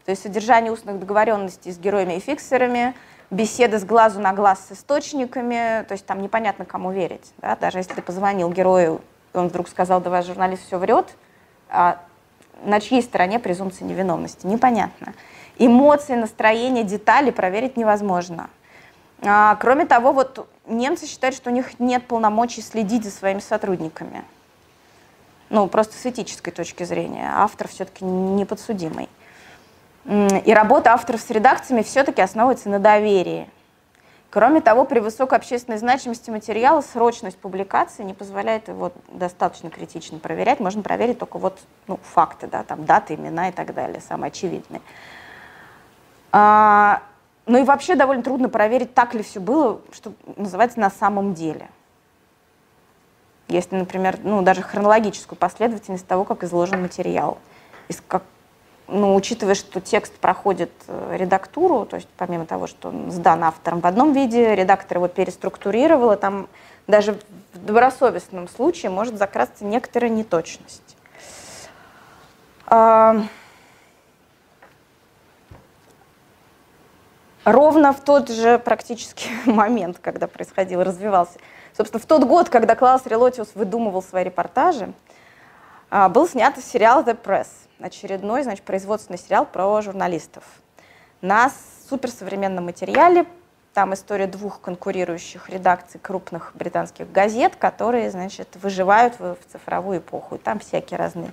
То есть содержание устных договоренностей с героями и фиксерами, беседы с глазу на глаз с источниками, то есть там непонятно, кому верить. Да? Даже если ты позвонил герою, и он вдруг сказал, да ваш журналист все врет, а на чьей стороне презумпция невиновности, непонятно. Эмоции, настроение, детали проверить невозможно. А, кроме того, вот немцы считают, что у них нет полномочий следить за своими сотрудниками. Ну, просто с этической точки зрения. Автор все-таки неподсудимый. И работа авторов с редакциями все-таки основывается на доверии. Кроме того, при высокой общественной значимости материала срочность публикации не позволяет его достаточно критично проверять. Можно проверить только вот ну, факты, да, там, даты, имена и так далее, самые очевидные. А, ну и вообще довольно трудно проверить, так ли все было, что называется, на самом деле. Если, например, ну, даже хронологическую последовательность того, как изложен материал. Из как, ну, учитывая, что текст проходит э, редактуру, то есть помимо того, что он сдан автором в одном виде, редактор его переструктурировал, и там даже в добросовестном случае может закрасться некоторая неточность. Ровно в тот же практически момент, когда происходил, развивался. Собственно, в тот год, когда Клаус Релотиус выдумывал свои репортажи, а, был снят сериал «The Press», очередной, значит, производственный сериал про журналистов. На суперсовременном материале, там история двух конкурирующих редакций крупных британских газет, которые, значит, выживают в, цифровую эпоху. И там всякие разные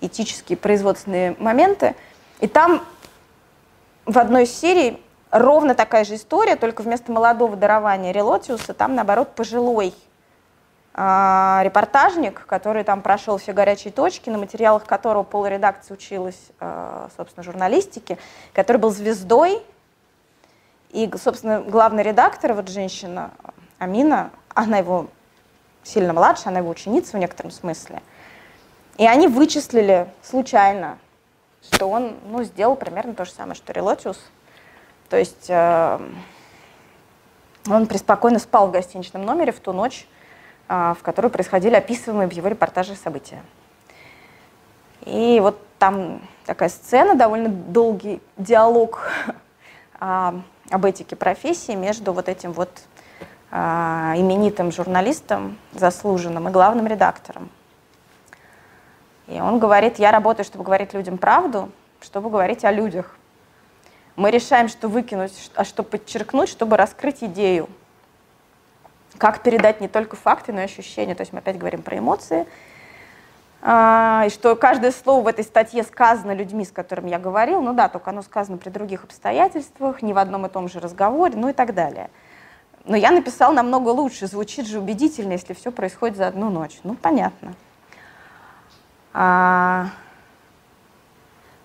этические производственные моменты. И там в одной серии ровно такая же история, только вместо молодого дарования Релотиуса там, наоборот, пожилой э, репортажник, который там прошел все горячие точки, на материалах которого полредакции училась, э, собственно, журналистике, который был звездой. И, собственно, главный редактор, вот женщина Амина, она его сильно младше, она его ученица в некотором смысле. И они вычислили случайно, что он ну, сделал примерно то же самое, что Релотиус – то есть э, он преспокойно спал в гостиничном номере в ту ночь, э, в которой происходили описываемые в его репортаже события. И вот там такая сцена, довольно долгий диалог а, об этике профессии между вот этим вот а, именитым журналистом, заслуженным, и главным редактором. И он говорит, я работаю, чтобы говорить людям правду, чтобы говорить о людях. Мы решаем, что выкинуть, а что подчеркнуть, чтобы раскрыть идею. Как передать не только факты, но и ощущения. То есть мы опять говорим про эмоции. А, и что каждое слово в этой статье сказано людьми, с которыми я говорил, ну да, только оно сказано при других обстоятельствах, не в одном и том же разговоре, ну и так далее. Но я написал намного лучше, звучит же убедительно, если все происходит за одну ночь. Ну, понятно. А,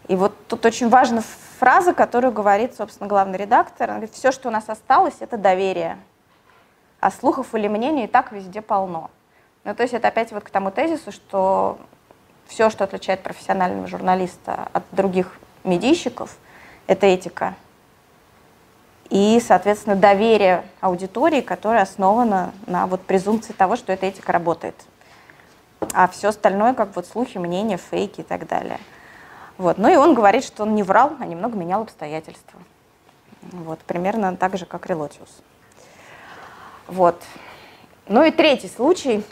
и вот тут очень важно фраза, которую говорит, собственно, главный редактор. Он говорит, все, что у нас осталось, это доверие. А слухов или мнений и так везде полно. Ну, то есть это опять вот к тому тезису, что все, что отличает профессионального журналиста от других медийщиков, это этика. и, соответственно, доверие аудитории, которое основано на вот презумпции того, что эта этика работает. А все остальное, как вот слухи, мнения, фейки и так далее. Вот. Ну и он говорит, что он не врал, а немного менял обстоятельства. Вот. Примерно так же, как Релотиус. Вот. Ну и третий случай.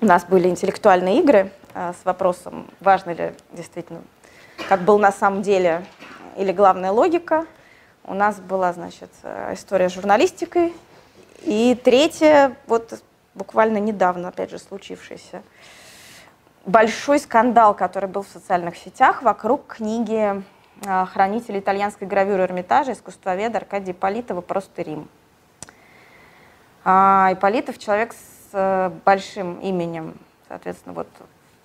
У нас были интеллектуальные игры а, с вопросом, важно ли действительно, как был на самом деле, или главная логика – у нас была, значит, история с журналистикой. И третье, вот буквально недавно, опять же, случившийся, большой скандал, который был в социальных сетях вокруг книги а, хранителя итальянской гравюры Эрмитажа, искусствоведа Аркадия Ипполитова «Просто Рим». А Ипполитов человек с э, большим именем, соответственно, вот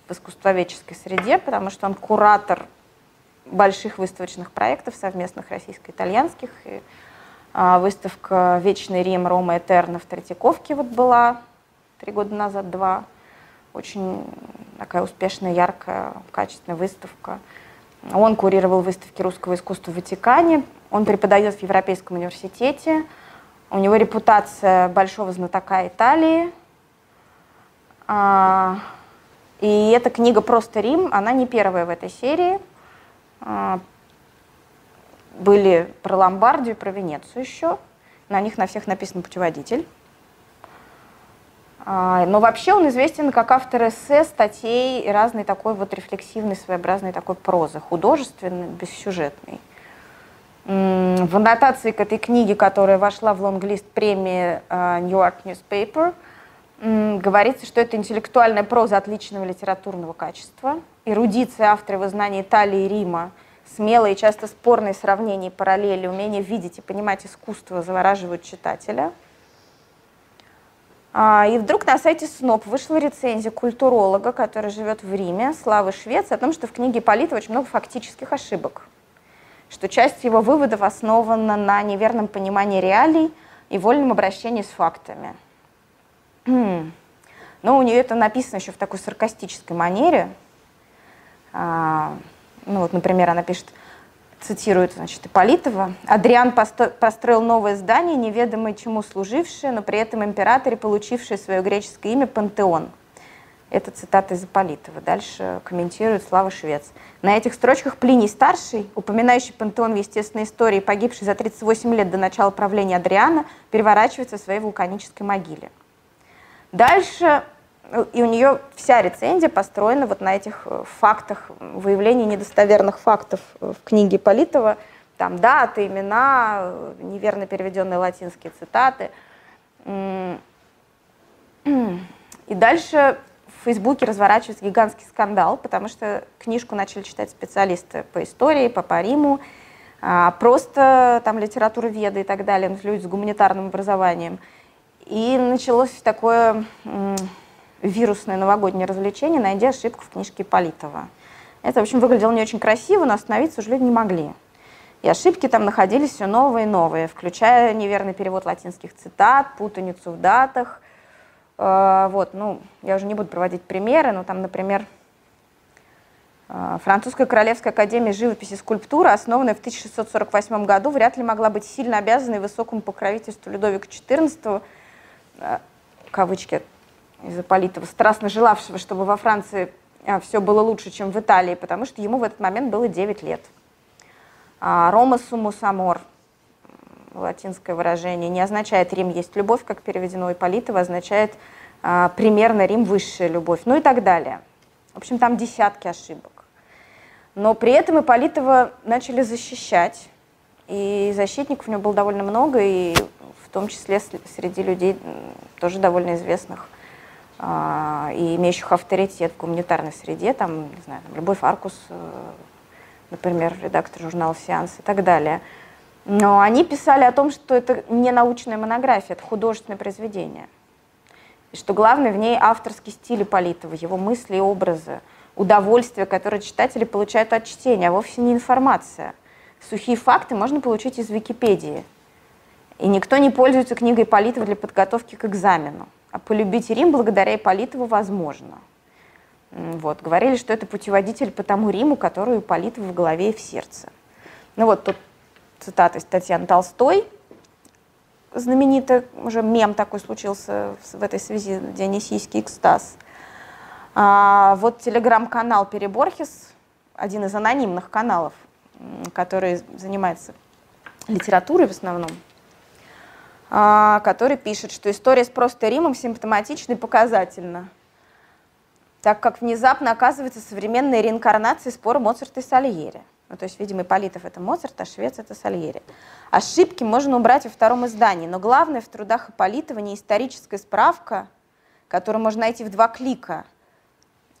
в искусствоведческой среде, потому что он куратор больших выставочных проектов совместных российско-итальянских. И, а, выставка «Вечный Рим. Рома Этерна» в Третьяковке вот была три года назад, два. Очень такая успешная, яркая, качественная выставка. Он курировал выставки русского искусства в Ватикане. Он преподает в Европейском университете. У него репутация большого знатока Италии. А, и эта книга «Просто Рим», она не первая в этой серии – а, были про Ломбардию, про Венецию еще. На них на всех написан путеводитель. А, но вообще он известен как автор эссе, статей и разной такой вот рефлексивной, своеобразной такой прозы, художественной, бессюжетной. В аннотации к этой книге, которая вошла в лонглист премии а, New York Newspaper, говорится, что это интеллектуальная проза отличного литературного качества, эрудиция автора в знании Италии и Рима, смелые и часто спорные сравнения и параллели, умение видеть и понимать искусство завораживают читателя. А, и вдруг на сайте СНОП вышла рецензия культуролога, который живет в Риме, Славы Швец, о том, что в книге Политова очень много фактических ошибок, что часть его выводов основана на неверном понимании реалий и вольном обращении с фактами. Но у нее это написано еще в такой саркастической манере – а, ну вот, например, она пишет, цитирует, значит, Ипполитова. «Адриан построил новое здание, неведомое чему служившее, но при этом императоре, получившее свое греческое имя Пантеон». Это цитата из Ипполитова. Дальше комментирует Слава Швец. На этих строчках Плиний Старший, упоминающий пантеон в естественной истории, погибший за 38 лет до начала правления Адриана, переворачивается в своей вулканической могиле. Дальше и у нее вся рецензия построена вот на этих э, фактах, выявлении недостоверных фактов э, в книге Политова. Там даты, имена, э, неверно переведенные латинские цитаты. И дальше в Фейсбуке разворачивается гигантский скандал, потому что книжку начали читать специалисты по истории, по, по Риму, а, просто там литература веды и так далее, люди с гуманитарным образованием. И началось такое вирусное новогоднее развлечение «Найди ошибку в книжке Политова». Это, в общем, выглядело не очень красиво, но остановиться уже не могли. И ошибки там находились все новые и новые, включая неверный перевод латинских цитат, путаницу в датах. Э, вот, ну, я уже не буду проводить примеры, но там, например, э, Французская Королевская Академия живописи и скульптуры, основанная в 1648 году, вряд ли могла быть сильно обязанной высокому покровительству Людовика XIV, э, кавычки, из Ипполитова, страстно желавшего, чтобы во Франции а, все было лучше, чем в Италии, потому что ему в этот момент было 9 лет. А, Рома сумус амор, латинское выражение, не означает «Рим есть любовь», как переведено Ипполитова, означает а, примерно «Рим высшая любовь», ну и так далее. В общем, там десятки ошибок. Но при этом Ипполитова начали защищать, и защитников у него было довольно много, и в том числе среди людей тоже довольно известных и имеющих авторитет в гуманитарной среде, там, не знаю, там, Любовь Аркус, э, например, редактор журнала «Сеанс» и так далее. Но они писали о том, что это не научная монография, это художественное произведение. И что главное в ней авторский стиль Политова, его мысли и образы, удовольствие, которое читатели получают от чтения, а вовсе не информация. Сухие факты можно получить из Википедии. И никто не пользуется книгой Политова для подготовки к экзамену. А полюбить Рим благодаря Ипполитову возможно. Вот. Говорили, что это путеводитель по тому Риму, который у в голове и в сердце. Ну вот тут цитата из Татьяны Толстой, знаменитый уже мем такой случился в этой связи, Дионисийский экстаз. А, вот телеграм-канал Переборхис, один из анонимных каналов, который занимается литературой в основном, который пишет, что история с просто Римом симптоматична и показательна, так как внезапно оказывается современной реинкарнацией спора Моцарта и Сальери. Ну, то есть, видимо, Ипполитов — это Моцарт, а Швец — это Сальери. Ошибки можно убрать во втором издании, но главное в трудах Ипполитова не историческая справка, которую можно найти в два клика,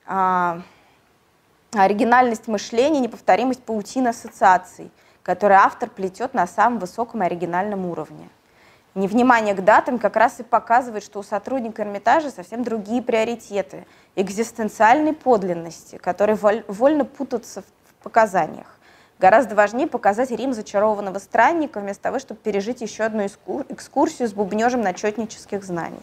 а оригинальность мышления, неповторимость паутины ассоциаций, которые автор плетет на самом высоком оригинальном уровне. Невнимание к датам как раз и показывает, что у сотрудника Эрмитажа совсем другие приоритеты, экзистенциальной подлинности, которые вольно путаются в показаниях. Гораздо важнее показать Рим зачарованного странника, вместо того, чтобы пережить еще одну экскурсию с бубнежем начетнических знаний.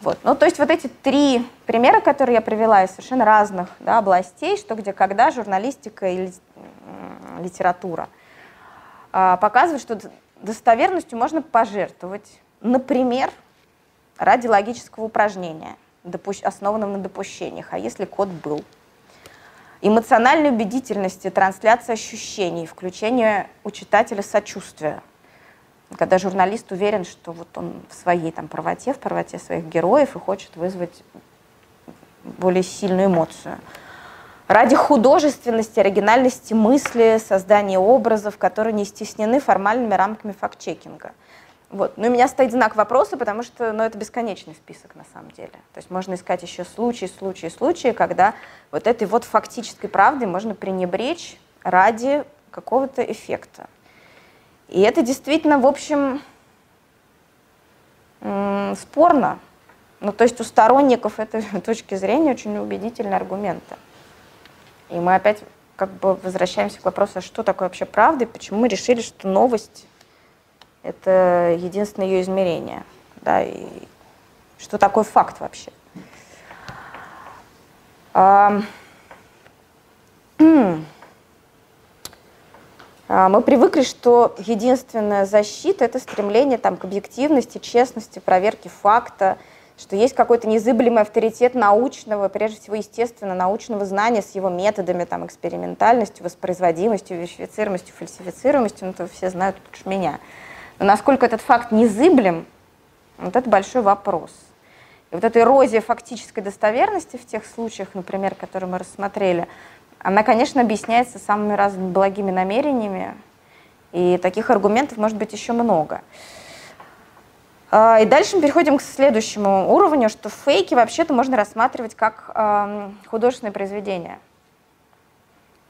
Вот. Ну, то есть вот эти три примера, которые я привела из совершенно разных да, областей, что где когда, журналистика и литература, а, показывают, что достоверностью можно пожертвовать, например, ради логического упражнения, основанного на допущениях, а если код был – эмоциональной убедительности, трансляции ощущений, включение у читателя сочувствия. Когда журналист уверен, что вот он в своей там, правоте, в правоте своих героев и хочет вызвать более сильную эмоцию. Ради художественности, оригинальности мысли, создания образов, которые не стеснены формальными рамками факт-чекинга – вот. Но у меня стоит знак вопроса, потому что ну, это бесконечный список на самом деле. То есть можно искать еще случаи, случаи, случаи, когда вот этой вот фактической правды можно пренебречь ради какого-то эффекта. И это действительно, в общем, спорно. Ну, то есть у сторонников этой точки зрения очень убедительные аргументы. И мы опять как бы возвращаемся к вопросу, а что такое вообще правда, и почему мы решили, что новость это единственное ее измерение. Да, и что такое факт вообще? А, мы привыкли, что единственная защита – это стремление там, к объективности, честности, проверке факта, что есть какой-то незыблемый авторитет научного, прежде всего, естественно, научного знания с его методами, там, экспериментальностью, воспроизводимостью, верифицируемостью, фальсифицируемостью, ну, это все знают лучше меня – но насколько этот факт незыблем, вот это большой вопрос. И вот эта эрозия фактической достоверности в тех случаях, например, которые мы рассмотрели, она, конечно, объясняется самыми разными благими намерениями, и таких аргументов может быть еще много. А, и дальше мы переходим к следующему уровню, что фейки вообще-то можно рассматривать как художественное произведение,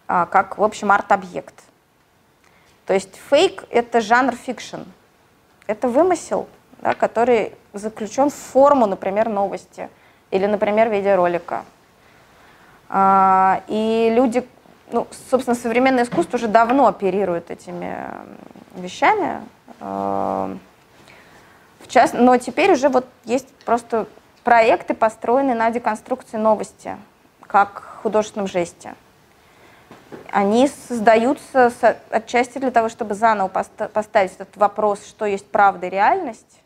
э, как, в общем, арт-объект. То есть фейк — это жанр fiction, это вымысел, да, который заключен в форму, например, новости или, например, видеоролика. А, и люди, ну, собственно, современное искусство уже давно оперирует этими вещами. В. Но теперь уже вот есть просто проекты, построенные на деконструкции новости, как художественном жесте они создаются отчасти для того, чтобы заново поставить этот вопрос, что есть правда и реальность,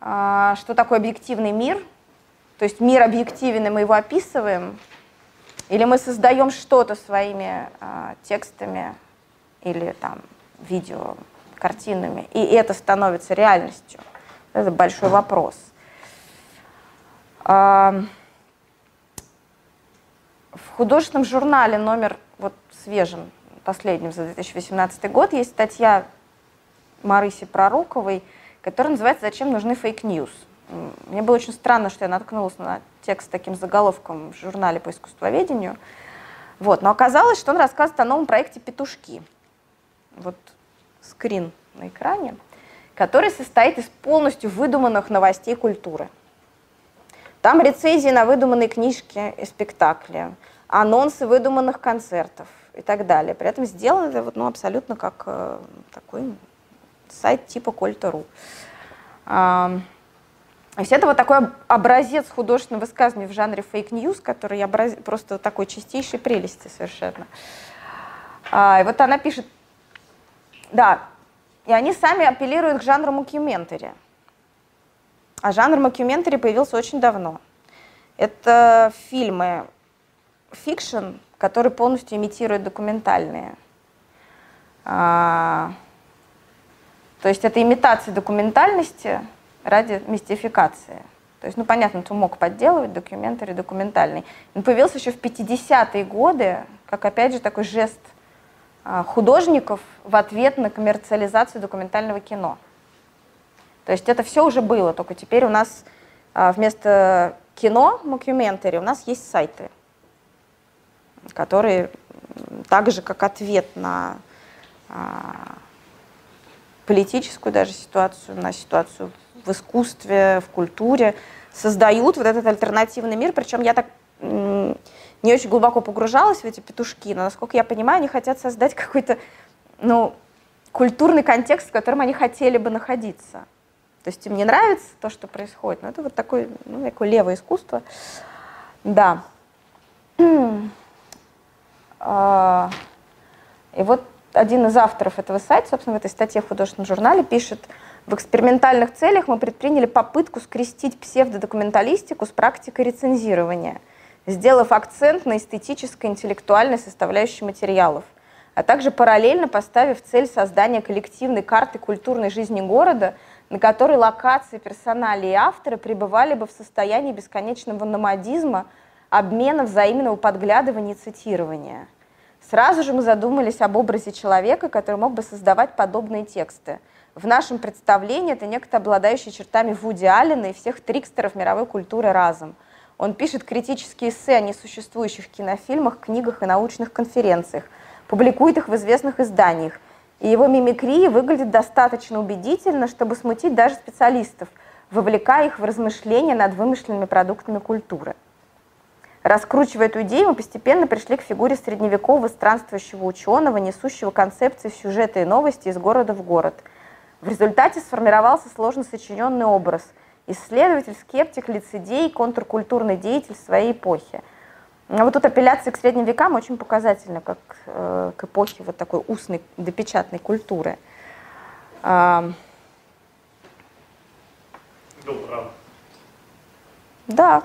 а, что такое объективный мир, то есть мир объективен, и мы его описываем, или мы создаем что-то своими а, текстами или там видео, картинами, и это становится реальностью. Это большой вопрос. В художественном журнале номер вот свежим, последним за 2018 год, есть статья Марыси Пророковой, которая называется «Зачем нужны fake news?». Мне было очень странно, что я наткнулась на текст с таким заголовком в журнале по искусствоведению. Вот. Но оказалось, что он рассказывает о новом проекте «Петушки». Вот скрин на экране, который состоит из полностью выдуманных новостей культуры – там рецензии на выдуманные книжки и спектакли, анонсы выдуманных концертов и так далее. При этом сделано это вот, ну, абсолютно как э, такой сайт типа Colta.ru. Э, то есть это вот такой образец художественного высказывания в жанре fake news, который образ... просто такой чистейшей прелести совершенно. А, и вот она пишет Да, и они сами апеллируют к жанру мокюментари. А жанр мокюментари появился очень давно. Это фильмы fiction, которые полностью имитируют документальные. А, то есть это имитация документальности ради мистификации. То есть, ну, понятно, mock — подделывать, documentary — документальный. Он появился еще в 50-е годы, как, опять же, такой жест художников в ответ на коммерциализацию документального кино. То есть это все уже было, только теперь у нас а, вместо кино, мокюментари, у нас есть сайты, которые так же, как ответ на а, политическую даже ситуацию, на ситуацию в искусстве, в культуре, создают вот этот альтернативный мир. Причем я так не очень глубоко погружалась в эти петушки, но, насколько я понимаю, они хотят создать какой-то ну, культурный контекст, в котором они хотели бы находиться. То есть им не нравится то, что происходит, но это вот такое, ну, такое левое искусство. Да. А, и вот один из авторов этого сайта, собственно, в этой статье в художественном журнале пишет, в экспериментальных целях мы предприняли попытку скрестить псевдодокументалистику с практикой рецензирования, сделав акцент на эстетической интеллектуальной составляющей материалов, а также параллельно поставив цель создания коллективной карты культурной жизни города, на которой локации, персонали и авторы пребывали бы в состоянии бесконечного номадизма, обмена взаимного подглядывания и цитирования. Сразу же мы задумались об образе человека, который мог бы создавать подобные тексты – в нашем представлении это некто, обладающий чертами Вуди Аллена и всех трикстеров мировой культуры разом. Он пишет критические эссе о несуществующих кинофильмах, книгах и научных конференциях, публикует их в известных изданиях. И его мимикрия выглядит достаточно убедительно, чтобы смутить даже специалистов, вовлекая их в размышления над вымышленными продуктами культуры. Раскручивая эту идею, мы постепенно пришли к фигуре средневекового странствующего ученого, несущего концепции сюжета и новости из города в город – в результате сформировался сложно сочиненный образ – исследователь, скептик, лицедей, контркультурный деятель своей эпохи. А вот тут апелляция к средним векам очень показательна, как э, к эпохе вот такой устной допечатной культуры. А, Да.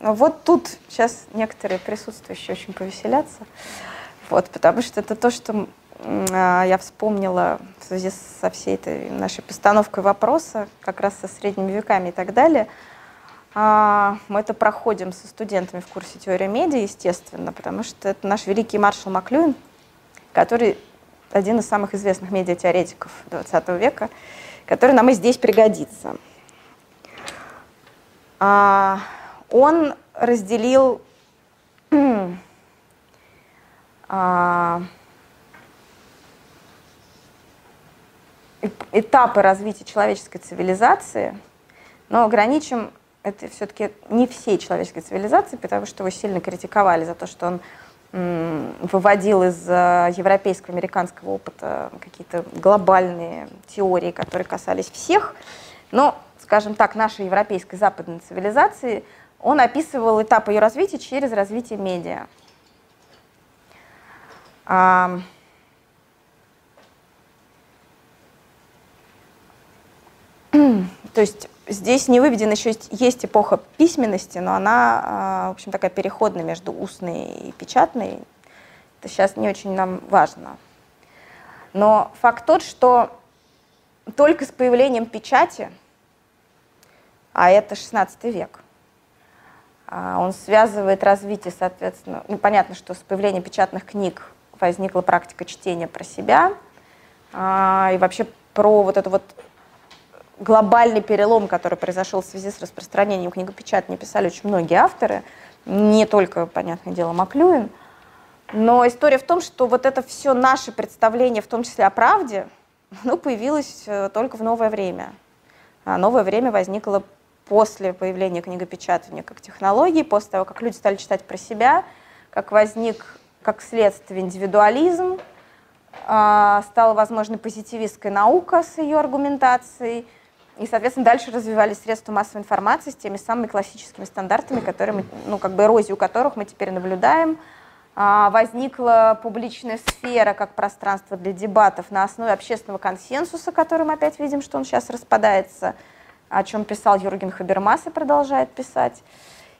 Вот тут сейчас некоторые присутствующие очень повеселятся. Вот, потому что это то, что я вспомнила в связи со всей этой нашей постановкой вопроса, как раз со средними веками и так далее. А, мы это проходим со студентами в курсе теории медиа, естественно, потому что это наш великий маршал Маклюин, который один из самых известных медиатеоретиков 20 века, который нам и здесь пригодится. А, он разделил этапы развития человеческой цивилизации, но ограничим это все-таки не всей человеческой цивилизации, потому что его сильно критиковали за то, что он выводил из э, европейского, американского опыта какие-то глобальные теории, которые касались всех. Но, скажем так, нашей европейской западной цивилизации он описывал этап ее развития через развитие медиа. То есть здесь не выведена еще есть, есть эпоха письменности, но она, а, в общем, такая переходная между устной и печатной. Это сейчас не очень нам важно. Но факт тот, что только с появлением печати, а это 16 век, а, он связывает развитие, соответственно, ну, понятно, что с появлением печатных книг возникла практика чтения про себя, а, и вообще про вот эту вот глобальный перелом, который произошел в связи с распространением книгопечатания, писали очень многие авторы, не только, понятное дело, Маклюин. Но история в том, что вот это все наше представление, в том числе о правде, ну, появилось э, только в новое время. А новое время возникло после появления книгопечатания как технологии, после того, как люди стали читать про себя, как возник как следствие индивидуализм, а, стала возможной позитивистская наука с ее аргументацией, и, соответственно, дальше развивались средства массовой информации с теми самыми классическими стандартами, которые мы, ну, как бы эрозию которых мы теперь наблюдаем. а, возникла публичная сфера как пространство для дебатов на основе общественного консенсуса, который мы опять видим, что он сейчас распадается, о чем писал Юрген Хабермас и продолжает писать.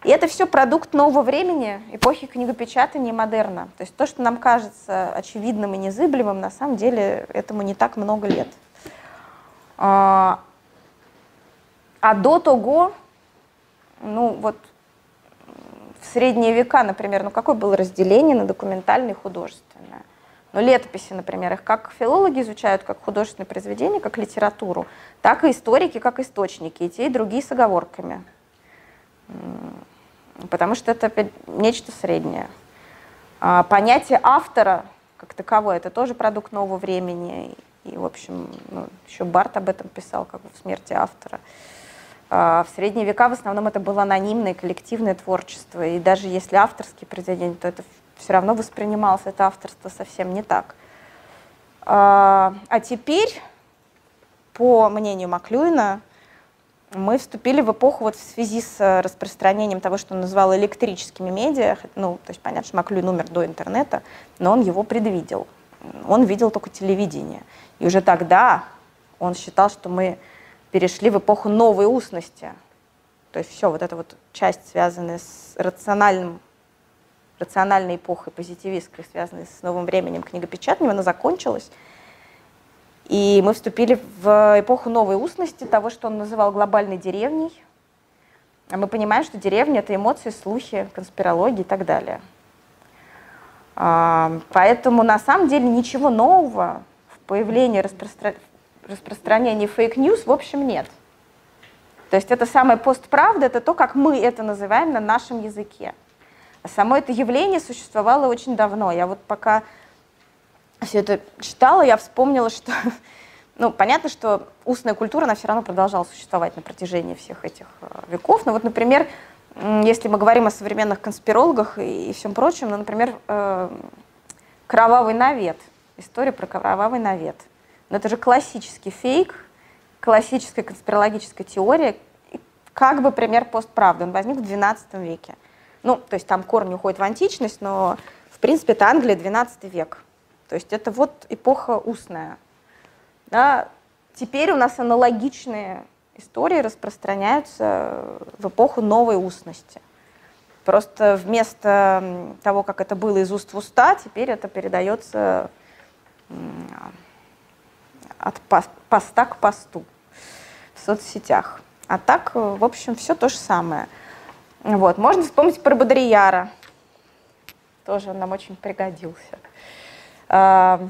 И это все продукт нового времени, эпохи книгопечатания и модерна. То есть то, что нам кажется очевидным и незыблемым, на самом деле этому не так много лет. А, до того, ну вот в средние века, например, ну какое было разделение на документальное и художественное? Ну, летописи, например, их как филологи изучают, как художественные произведения, как литературу, так и историки, как источники, и те, и другие с оговорками. Потому что это нечто среднее. А понятие автора как таковое, это тоже продукт нового времени. И, в общем, ну, еще Барт об этом писал, как в «Смерти автора». А, в средние века в основном это было анонимное коллективное творчество, и даже если авторские произведения, то это все равно воспринималось это авторство совсем не так. А, а теперь, по мнению Маклюина, мы вступили в эпоху вот в связи с распространением того, что он назвал электрическими медиа. Ну, то есть понятно, что Маклюин умер до интернета, но он его предвидел. Он видел только телевидение. И уже тогда он считал, что мы перешли в эпоху новой устности. То есть все, вот эта вот часть, связанная с рациональным, рациональной эпохой, позитивистской, связанной с новым временем книгопечатания, она закончилась. И мы вступили в эпоху новой устности, того, что он называл глобальной деревней. А мы понимаем, что деревня — это эмоции, слухи, конспирология и так далее. А, поэтому на самом деле ничего нового в появлении распростра распространении fake news, в общем, нет. То есть это самая постправда, это то, как мы это называем на нашем языке. А само это явление существовало очень давно. Я вот пока все это читала, я вспомнила, что, ну, понятно, что устная культура, она все равно продолжала существовать на протяжении всех этих э, веков. Но вот, например, если мы говорим о современных конспирологах и, всем прочем, ну, например, э, кровавый навет, история про кровавый навет – но это же классический фейк, классическая конспирологическая теория, как бы пример постправды. Он возник в XII веке. Ну, то есть там корни уходят в античность, но, в принципе, это Англия, XII век. То есть это вот эпоха устная. Да? Теперь у нас аналогичные истории распространяются в эпоху новой устности. Просто вместо того, как это было из уст в уста, теперь это передается от поста к посту в соцсетях. А так, э, в общем, все то же самое. Вот. Можно вспомнить про Бодрияра. Тоже он нам очень пригодился. А,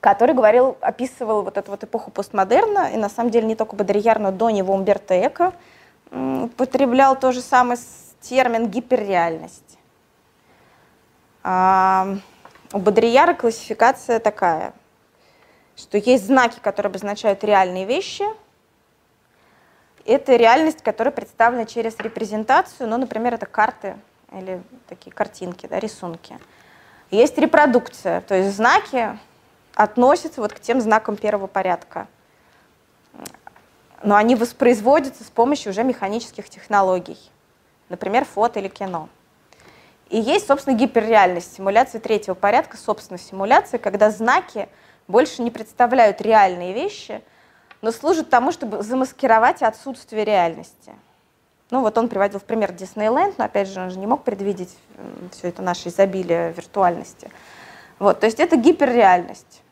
который говорил, описывал вот эту вот эпоху постмодерна, и на самом деле не только Бодрияр, но до него Умберто Эко употреблял то же самое термин гиперреальность. А, у Бодрияра классификация такая – что есть знаки, которые обозначают реальные вещи. Это реальность, которая представлена через репрезентацию, ну, например, это карты или такие картинки, да, рисунки. Есть репродукция, то есть знаки относятся вот к тем знакам первого порядка. Но они воспроизводятся с помощью уже механических технологий, например, фото или кино. И есть, собственно, гиперреальность, симуляция третьего порядка, собственно, симуляция, когда знаки больше не представляют реальные вещи, но служат тому, чтобы замаскировать отсутствие реальности. Ну вот он приводил в пример Диснейленд, но опять же он же не мог предвидеть все это наше изобилие виртуальности. Вот, то есть это гиперреальность.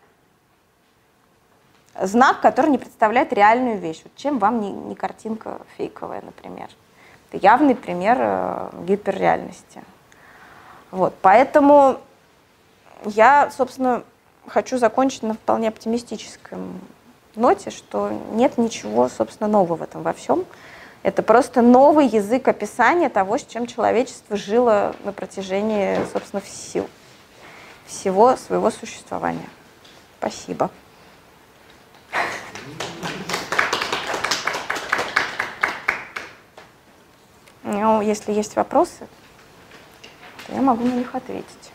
Знак, который не представляет реальную вещь. Вот чем вам не, не картинка фейковая, например? Это явный пример э, гиперреальности. Вот, поэтому я, собственно, хочу закончить на вполне оптимистическом ноте, что нет ничего, собственно, нового в этом во всем. Это просто новый язык описания того, с чем человечество жило на протяжении, собственно, всего, всего своего существования. Спасибо. Ну, если есть вопросы, то я могу на них ответить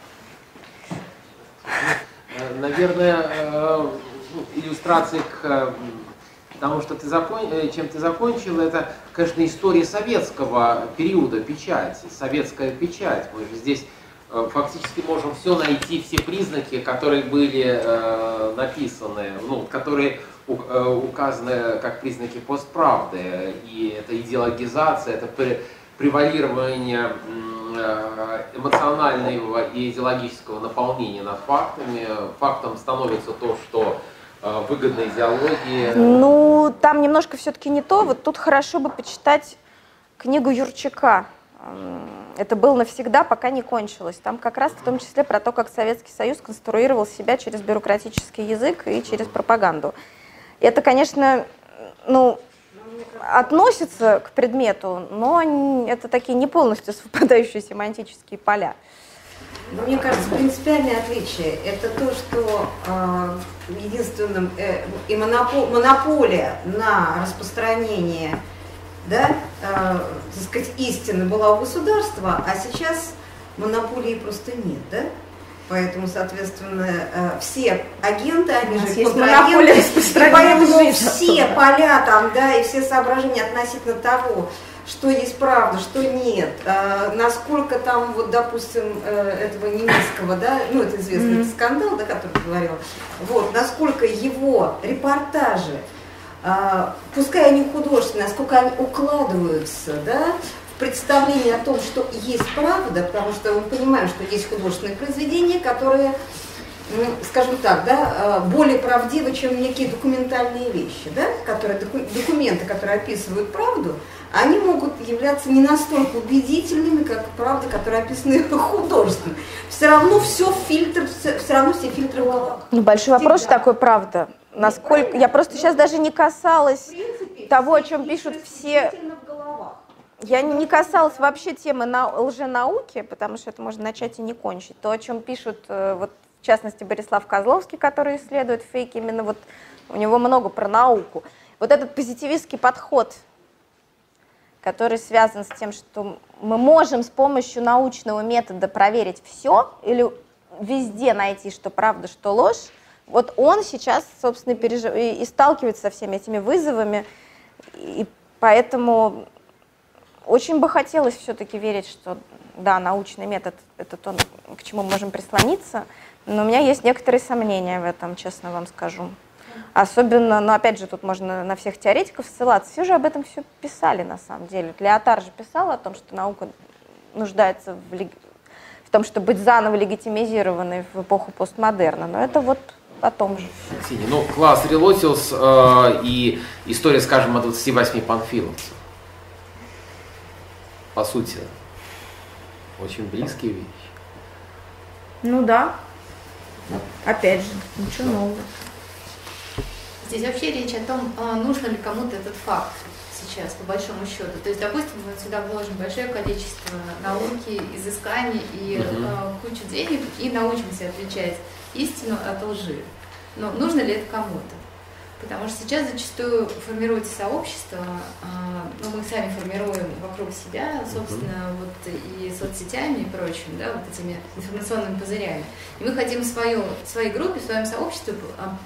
наверное, э, ну, иллюстрации к э, тому, что ты закон... Э, чем ты закончил, это, конечно, история советского периода печати, советская печать. Мы же здесь фактически можем все найти, все признаки, которые были написаны, ну, которые указаны как признаки постправды. И это идеологизация, это превалирование эмоционального и идеологического наполнения над фактами. Фактом становится то, что э, выгодно идеологии. Ну, там немножко все-таки не то. Вот тут хорошо бы почитать книгу Юрчака. Это было навсегда, пока не кончилось. Там как раз в том числе про то, как Советский Союз конструировал себя через бюрократический язык и через пропаганду. Это, конечно, ну, относится к предмету, но это такие не полностью совпадающие семантические поля. Мне кажется, принципиальное отличие – это то, что э, единственным э, и монопол, монополия на распространение да, э, так сказать, истины была у государства, а сейчас монополии просто нет, да? Поэтому, соответственно, э, все агенты, они же контрагенты, и поэтому все поля там, да, и все соображения относительно того, что есть правда, что нет, э, насколько там, вот, допустим, э, этого немецкого, да, ну, это известный mm-hmm. скандал, да, который ты говорила, вот, насколько его репортажи, пускай они художественные, насколько они укладываются, да, представление о том, что есть правда, потому что мы понимаем, что есть художественные произведения, которые, ну, скажем так, да, э, более правдивы, чем некие документальные вещи, да, которые, документы, которые описывают правду, они могут являться не настолько убедительными, как правда, которые описаны художественно. Все равно все фильтр, все, все равно все фильтры в головах. Ну, большой вопрос, что такое правда. Насколько я просто сейчас даже не касалась принципе, того, о чем пишут все я не касалась вообще темы на лженауки, потому что это можно начать и не кончить. То, о чем пишут, э, вот, в частности, Борислав Козловский, который исследует фейки, именно вот у него много про науку. Вот этот позитивистский подход, который связан с тем, что мы можем с помощью научного метода проверить все или везде найти, что правда, что ложь, вот он сейчас, собственно, пережив... и сталкивается со всеми этими вызовами, и поэтому очень бы хотелось все-таки верить, что да, научный метод – это то, к чему мы можем прислониться, но у меня есть некоторые сомнения в этом, честно вам скажу. Особенно, но опять же, тут можно на всех теоретиков ссылаться. Все же об этом все писали на самом деле. Леотар же писал о том, что наука нуждается в, лег... в том, чтобы быть заново легитимизированной в эпоху постмодерна. Но это вот о том же. Ну, класс Релотиус э, и история, скажем, о 28 панфиловцев по сути, очень близкие вещи. Ну да. Опять же, ничего нового. Здесь вообще речь о том, а, нужно ли кому-то этот факт сейчас, по большому счету. То есть, допустим, мы сюда вложим большое количество науки, изысканий и угу. э, кучу денег и научимся отличать истину от лжи. Но нужно ли это кому-то? Потому что сейчас зачастую формируется сообщество, а, ну, мы сами формируем вокруг себя, собственно, вот и соцсетями и прочим, да, вот этими информационными пузырями. И мы хотим свою, своей группе, своем сообществе а,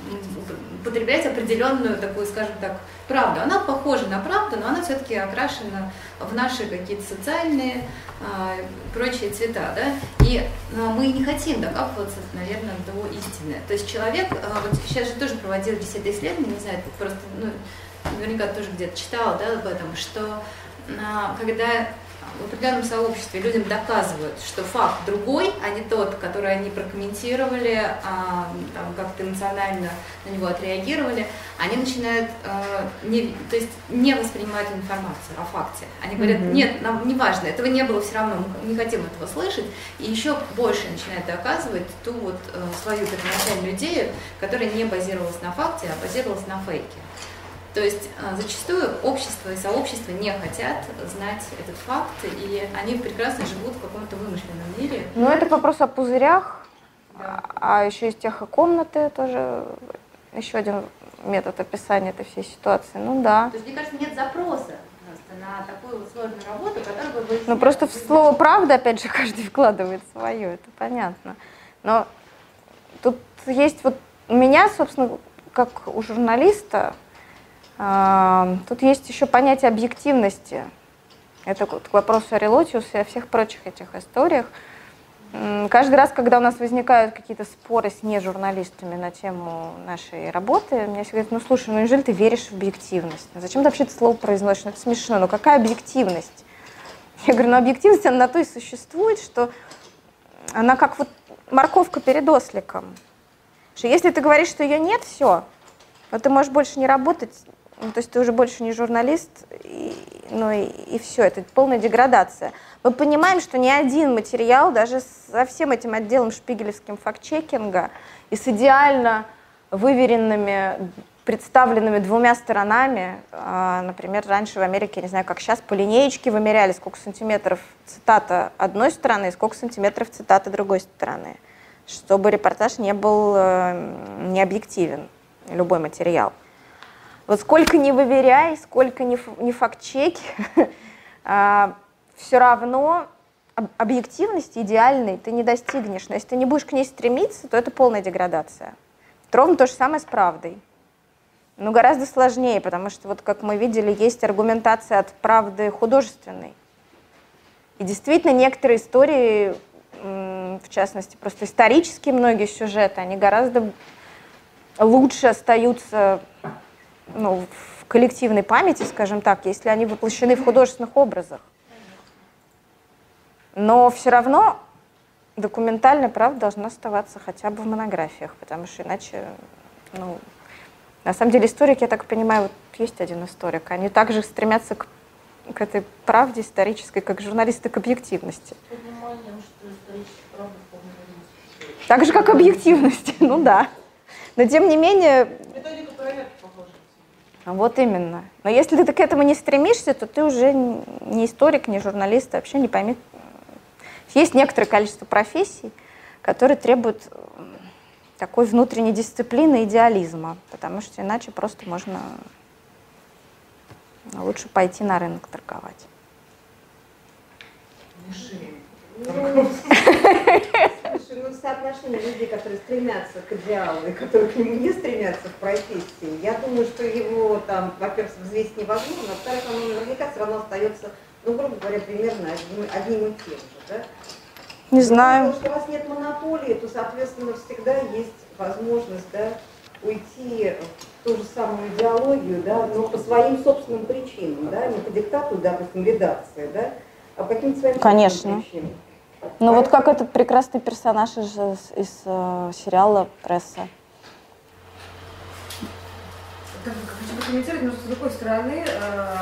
потреблять определенную такую, скажем так, правду. Она похожа на правду, но она все-таки окрашена в наши какие-то социальные прочие цвета, да, и а, мы не хотим докапываться, наверное, до истины. То есть человек, а, вот сейчас же тоже проводили беседы исследования, не знаю, просто, ну, наверняка тоже где-то читала, да, об этом, что а, когда в определенном сообществе людям доказывают, что факт другой, а не тот, который они прокомментировали, а, там, как-то эмоционально на него отреагировали, они начинают э, не, то есть не воспринимать информацию о факте. Они говорят, mm-hmm. нет, нам не важно, этого не было все равно, мы не хотим этого слышать, и еще больше начинают доказывать ту вот э, свою первоначальную идею, которая не базировалась на факте, а базировалась на фейке. То есть а, зачастую общество и сообщество не хотят знать этот факт, и они прекрасно живут в каком-то вымышленном мире. Ну, это вопрос о пузырях, да. а еще из техокомнаты тоже еще один метод описания этой всей ситуации. Ну да. То есть, мне кажется, нет запроса на такую вот сложную работу, которая бы... Ну просто в слово «правда», опять же, каждый вкладывает свое, это понятно. Но тут есть вот у меня, собственно, как у журналиста, Тут есть еще понятие объективности. Это к вопросу о Релотиусе и о всех прочих этих историях. Каждый раз, когда у нас возникают какие-то споры с нежурналистами на тему нашей работы, мне всегда говорят, ну слушай, ну неужели ты веришь в объективность? Ну, зачем ты вообще это слово произносишь? Ну это смешно, ну какая объективность? Я говорю, ну объективность, она на то и существует, что она как вот морковка перед осликом. Что если ты говоришь, что ее нет, все, но ты можешь больше не работать, ну, то есть ты уже больше не журналист, и, ну и, и все, это полная деградация. Мы понимаем, что ни один материал, даже со всем этим отделом шпигелевским фактчекинга и с идеально выверенными, представленными двумя сторонами, а, например, раньше в Америке, не знаю, как сейчас, по линеечке вымеряли, сколько сантиметров цитата одной стороны и сколько сантиметров цитата другой стороны, чтобы репортаж не был э, необъективен, любой материал. Вот сколько не выверяй, сколько не, не факт-чеки, а, все равно объективности идеальной ты не достигнешь. Но если ты не будешь к ней стремиться, то это полная деградация. Ровно то же самое с правдой. Но гораздо сложнее, потому что, вот как мы видели, есть аргументация от правды художественной. И действительно, некоторые истории, в частности, просто исторические многие сюжеты, они гораздо лучше остаются ну, в коллективной памяти, скажем так, если они воплощены в художественных образах. Но все равно документальная правда должна оставаться хотя бы в монографиях, потому что иначе, ну, на самом деле историки, я так понимаю, вот есть один историк, они также стремятся к, к этой правде исторической, как журналисты к объективности. Так же, как объективность, ну да. Но тем не менее... Вот именно. Но если ты к этому не стремишься, то ты уже не историк, не журналист, вообще не пойми. Есть некоторое количество профессий, которые требуют такой внутренней дисциплины, идеализма, потому что иначе просто можно лучше пойти на рынок торговать. Слушай, ну соотношение людей, которые стремятся к идеалу и которые к нему не стремятся в профессии, я думаю, что его там, во-первых, взвесить невозможно, а во-вторых, оно наверняка все равно остается, ну, грубо говоря, примерно одним, одним и тем же, да? Не знаю. Потому что у вас нет монополии, то, соответственно, всегда есть возможность, да, уйти в ту же самую идеологию, да, но по своим собственным причинам, да, не по диктату, допустим, редакции, да, а по каким-то своим Конечно. причинам. Ну вот как этот прекрасный персонаж из, из э, сериала «Пресса». Хочу прокомментировать, но с другой стороны, э,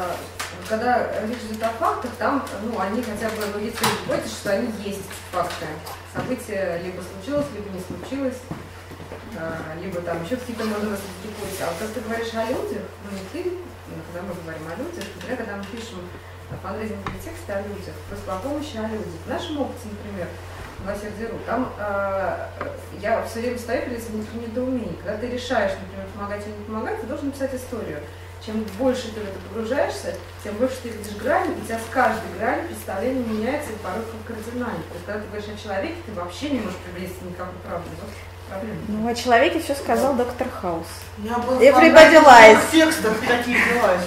когда речь идет о фактах, там, ну, они хотя бы, ну, если вы боитесь, что они есть факты. Событие либо случилось, либо не случилось, э, либо там еще какие-то, может быть, А вот когда ты говоришь о людях, ну, не ты, когда мы говорим о людях, например, когда мы пишем фандрейзинговые тексты о людях, просто по помощи о людях. В нашем опыте, например, в Лосердеру, там э, я все время стою перед этим недоумением. Когда ты решаешь, например, помогать или не помогать, ты должен написать историю. Чем больше ты в это погружаешься, тем больше ты видишь грани, и у тебя с каждой грани представление меняется и порой кардинально. То есть, когда ты говоришь о человеке, ты вообще не можешь приблизиться никакой правды. Ну, о человеке все сказал доктор Хаус. Я был Everybody lies. В текстах таких бывает,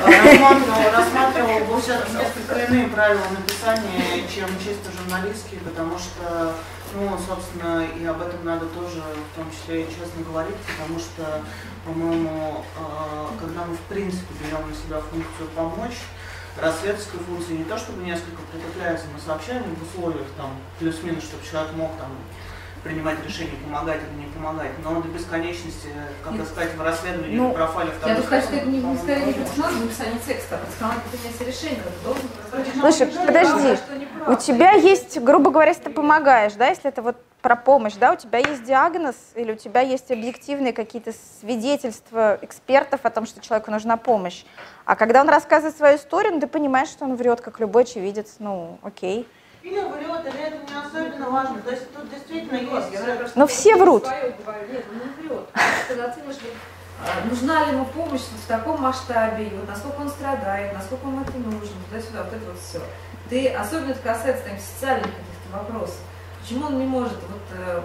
рассматривал, рассматривал больше несколько иные правила написания, чем чисто журналистские, потому что, ну, собственно, и об этом надо тоже в том числе честно говорить, потому что, по-моему, а, когда мы в принципе берем на себя функцию помочь, расследовательская функция не то чтобы несколько притупляется, мы сообщаем в условиях там плюс-минус, чтобы человек мог там принимать решение, помогать или не помогать. Но до бесконечности, как Нет. сказать, в расследовании ну, профайле второй Я думаю, что это не, не скорее не персонаж написание текста, а персонаж принятие решения. Слушай, подожди, у тебя есть, грубо говоря, если ты помогаешь, да, если это вот про помощь, да, у тебя есть диагноз или у тебя есть объективные какие-то свидетельства экспертов о том, что человеку нужна помощь. А когда он рассказывает свою историю, ну, ты понимаешь, что он врет, как любой очевидец, ну, окей. Или врет, или это не особенно важно. То есть тут действительно есть... Но все врут. Нет, он не врет. Когда оценишь, а, нужна ли ему помощь в таком масштабе, вот насколько он страдает, насколько ему это нужно, туда-сюда, вот это вот все. Ты, особенно это касается там, социальных каких-то вопросов. Почему он не может, вот, э,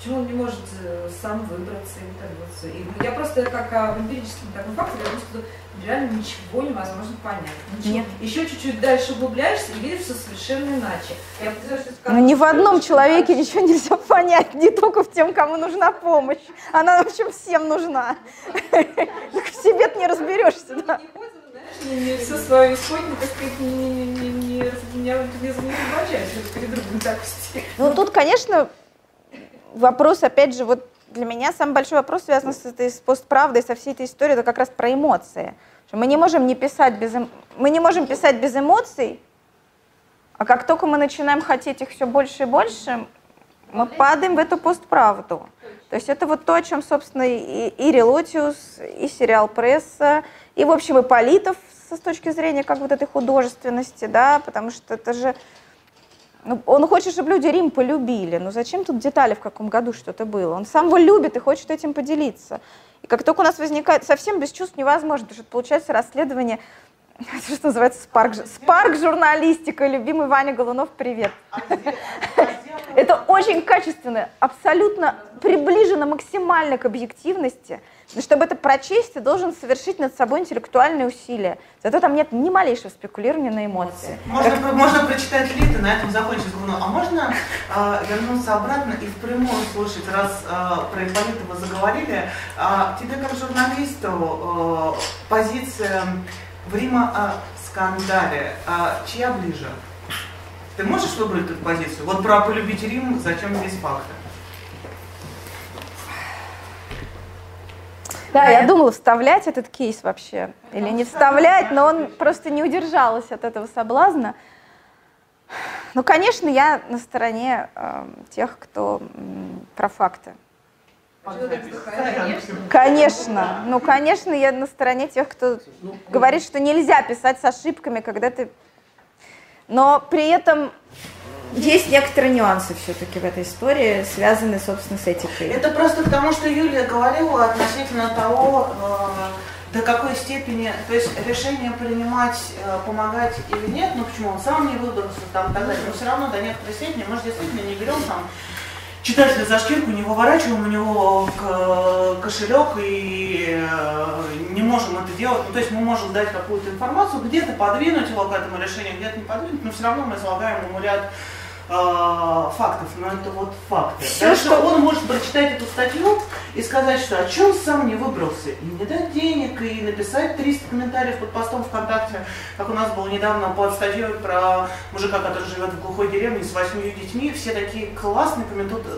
Почему он не может э, сам выбраться и вот И, ну, я просто как о эмпирическом таком факторе, потому что реально ничего невозможно понять. Ничего. Нет. Еще чуть-чуть дальше углубляешься и видишь все совершенно иначе. Я Но ни в одном человеке ничего нельзя понять, не только в тем, кому нужна помощь. Она, в общем, всем нужна. В себе не разберешься, да. Не, не все свою исходник, так сказать, не, не, не, не, не, не, не, не перед другом так Ну, тут, конечно, вопрос, опять же, вот для меня самый большой вопрос связан с этой с постправдой, со всей этой историей, это как раз про эмоции. Мы не можем не писать без эм... мы не можем писать без эмоций, а как только мы начинаем хотеть их все больше и больше, мы падаем в эту постправду. То есть это вот то, о чем, собственно, и, и Релотиус, и сериал «Пресса», и, в общем, и Политов с точки зрения как вот этой художественности, да, потому что это же ну, он хочет, чтобы люди Рим полюбили. Но зачем тут детали, в каком году что-то было? Он сам его любит и хочет этим поделиться. И как только у нас возникает совсем без чувств невозможно, потому что получается расследование, что называется, спарк, спарк журналистика, любимый Ваня Голунов, привет. Это очень качественно, абсолютно приближено максимально к объективности. Но чтобы это прочесть, ты должен совершить над собой интеллектуальные усилия. Зато там нет ни малейшего спекулирования на эмоции. Можно, как... можно прочитать Лит и на этом закончить главное. А можно э, вернуться обратно и впрямую слушать, раз э, про Ипполитова заговорили. Э, тебе как журналисту э, позиция в Рима о скандале, э, чья ближе? Ты можешь выбрать эту позицию? Вот про полюбить Рим, зачем здесь факты? Да, я думала, вставлять этот кейс вообще или не вставлять, но он просто не удержалась от этого соблазна. Ну, конечно, я на стороне э, тех, кто м, про факты. Конечно, ну, конечно, я на стороне тех, кто говорит, что нельзя писать с ошибками, когда ты... Но при этом есть некоторые нюансы все-таки в этой истории, связанные, собственно, с этикой. Это просто потому, что Юлия говорила относительно того, э, до какой степени, то есть решение принимать, э, помогать или нет, ну почему он сам не выбрался, там, так далее, но все равно до некоторой степени, может, действительно не берем там читателя за шкирку, не выворачиваем у него кошелек и э, не можем это делать. Ну, то есть мы можем дать какую-то информацию, где-то подвинуть его к этому решению, где-то не подвинуть, но все равно мы излагаем ему ряд э, фактов, но это вот факты. Все, Дальше что он может прочитать эту статью и сказать, что о чем сам не выбрался, и не дать денег, и написать 300 комментариев под постом ВКонтакте, как у нас было недавно под статьей про мужика, который живет в глухой деревне с восьмью детьми. Все такие классные